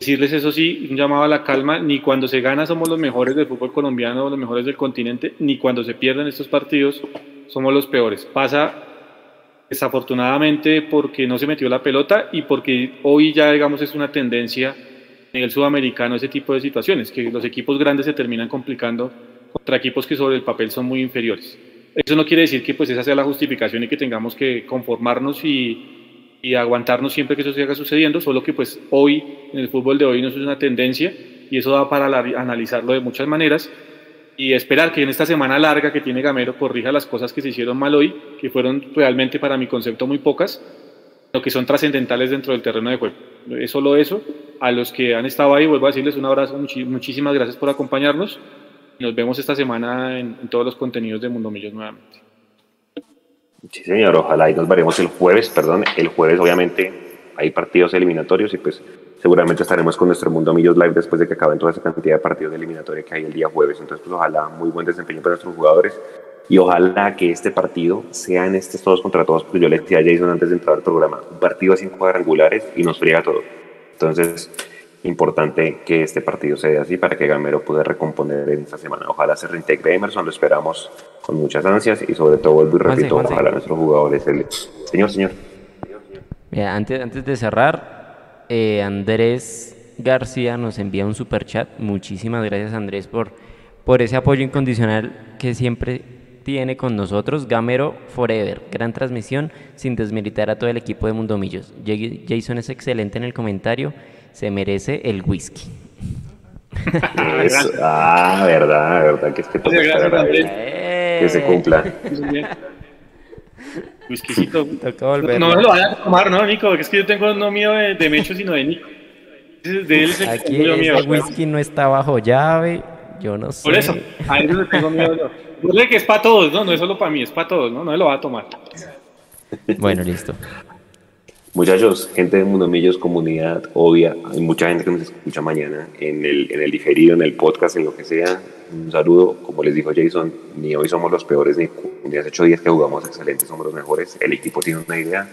decirles eso sí, un llamado a la calma, ni cuando se gana somos los mejores del fútbol colombiano, los mejores del continente, ni cuando se pierden estos partidos somos los peores. Pasa desafortunadamente porque no se metió la pelota y porque hoy ya digamos es una tendencia en el sudamericano ese tipo de situaciones, que los equipos grandes se terminan complicando contra equipos que sobre el papel son muy inferiores. Eso no quiere decir que pues esa sea la justificación y que tengamos que conformarnos y, y aguantarnos siempre que eso siga sucediendo, solo que pues hoy, en el fútbol de hoy, no es una tendencia y eso da para analizarlo de muchas maneras y esperar que en esta semana larga que tiene Gamero corrija las cosas que se hicieron mal hoy, que fueron realmente para mi concepto muy pocas, lo que son trascendentales dentro del terreno de juego. Es solo eso. A los que han estado ahí, vuelvo a decirles un abrazo, muchísimas gracias por acompañarnos. Nos vemos esta semana en, todos los contenidos de Mundo Millos nuevamente. Sí, señor, ojalá y nos veremos el jueves, perdón, el jueves obviamente hay partidos eliminatorios y pues seguramente estaremos con nuestro Mundo Millos Live después de que acaben toda esa cantidad de partidos eliminatorios que hay el día jueves. Entonces, pues ojalá muy buen desempeño para nuestros jugadores y ojalá que este partido sea en estos todos contra todos, porque yo le decía a Jason antes de entrar al programa, un partido cinco cuadrangulares y nos friega todo. Entonces, importante que este partido sea así para que Gamero pueda recomponer en esta semana. Ojalá se reintegre Emerson, lo esperamos con muchas ansias y sobre todo, vuelvo y repito, ojalá nuestros jugadores... El... Señor, señor. antes, antes de cerrar, eh, Andrés García nos envía un super chat. Muchísimas gracias Andrés por, por ese apoyo incondicional que siempre tiene con nosotros. Gamero Forever, gran transmisión sin desmilitar a todo el equipo de Mundomillos. Jason es excelente en el comentario se merece el whisky. ah, verdad, verdad, que es que, que se cumpla. Whiskycito. No, me lo vaya a tomar, ¿no, Nico? Es que yo tengo no miedo de, de Mecho, sino de Nico. De él Aquí el whisky no está bajo llave, yo no sé. Por eso, a él le tengo miedo yo. Yo que es para todos, ¿no? No es solo para mí, es para todos, ¿no? No me lo va a tomar. Bueno, listo. Muchachos, gente de Mundo Millos, comunidad obvia, hay mucha gente que nos escucha mañana en el, en el digerido, en el podcast, en lo que sea. Un saludo, como les dijo Jason, ni hoy somos los peores, ni, hace ocho días que jugamos excelentes, somos los mejores. El equipo tiene una idea.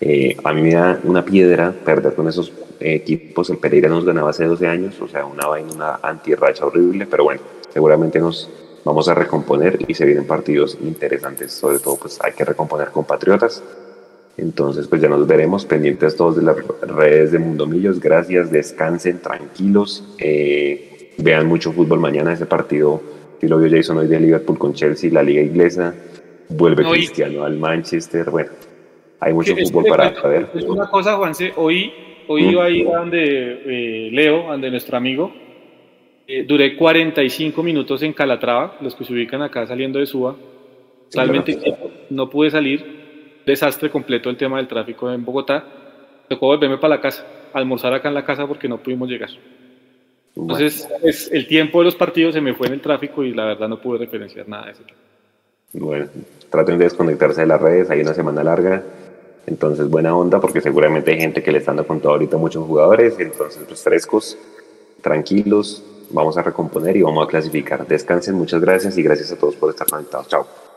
Eh, a mí me da una piedra perder con esos equipos. El Pereira nos ganaba hace 12 años, o sea, una vaina, una antirracha horrible, pero bueno, seguramente nos vamos a recomponer y se vienen partidos interesantes. Sobre todo, pues hay que recomponer compatriotas entonces, pues ya nos veremos pendientes todos de las redes de Mundo Millos. Gracias, descansen, tranquilos. Eh, vean mucho fútbol mañana. Ese partido, si lo vio Jason hoy de Liverpool con Chelsea, la Liga Inglesa. Vuelve Cristiano al Manchester. Bueno, hay mucho fútbol para ver. Es una cosa, Juanse. Hoy, hoy iba a ir a donde eh, Leo, donde nuestro amigo. Eh, duré 45 minutos en Calatrava, los que se ubican acá saliendo de Suba. Realmente no pude salir desastre completo el tema del tráfico en Bogotá. Tocó volverme para la casa, almorzar acá en la casa porque no pudimos llegar. Entonces, es, el tiempo de los partidos se me fue en el tráfico y la verdad no pude referenciar nada de eso. Bueno, traten de desconectarse de las redes, hay una semana larga, entonces buena onda porque seguramente hay gente que le está dando con todo ahorita muchos jugadores, entonces pues frescos, tranquilos, vamos a recomponer y vamos a clasificar. Descansen, muchas gracias y gracias a todos por estar conectados. Chao.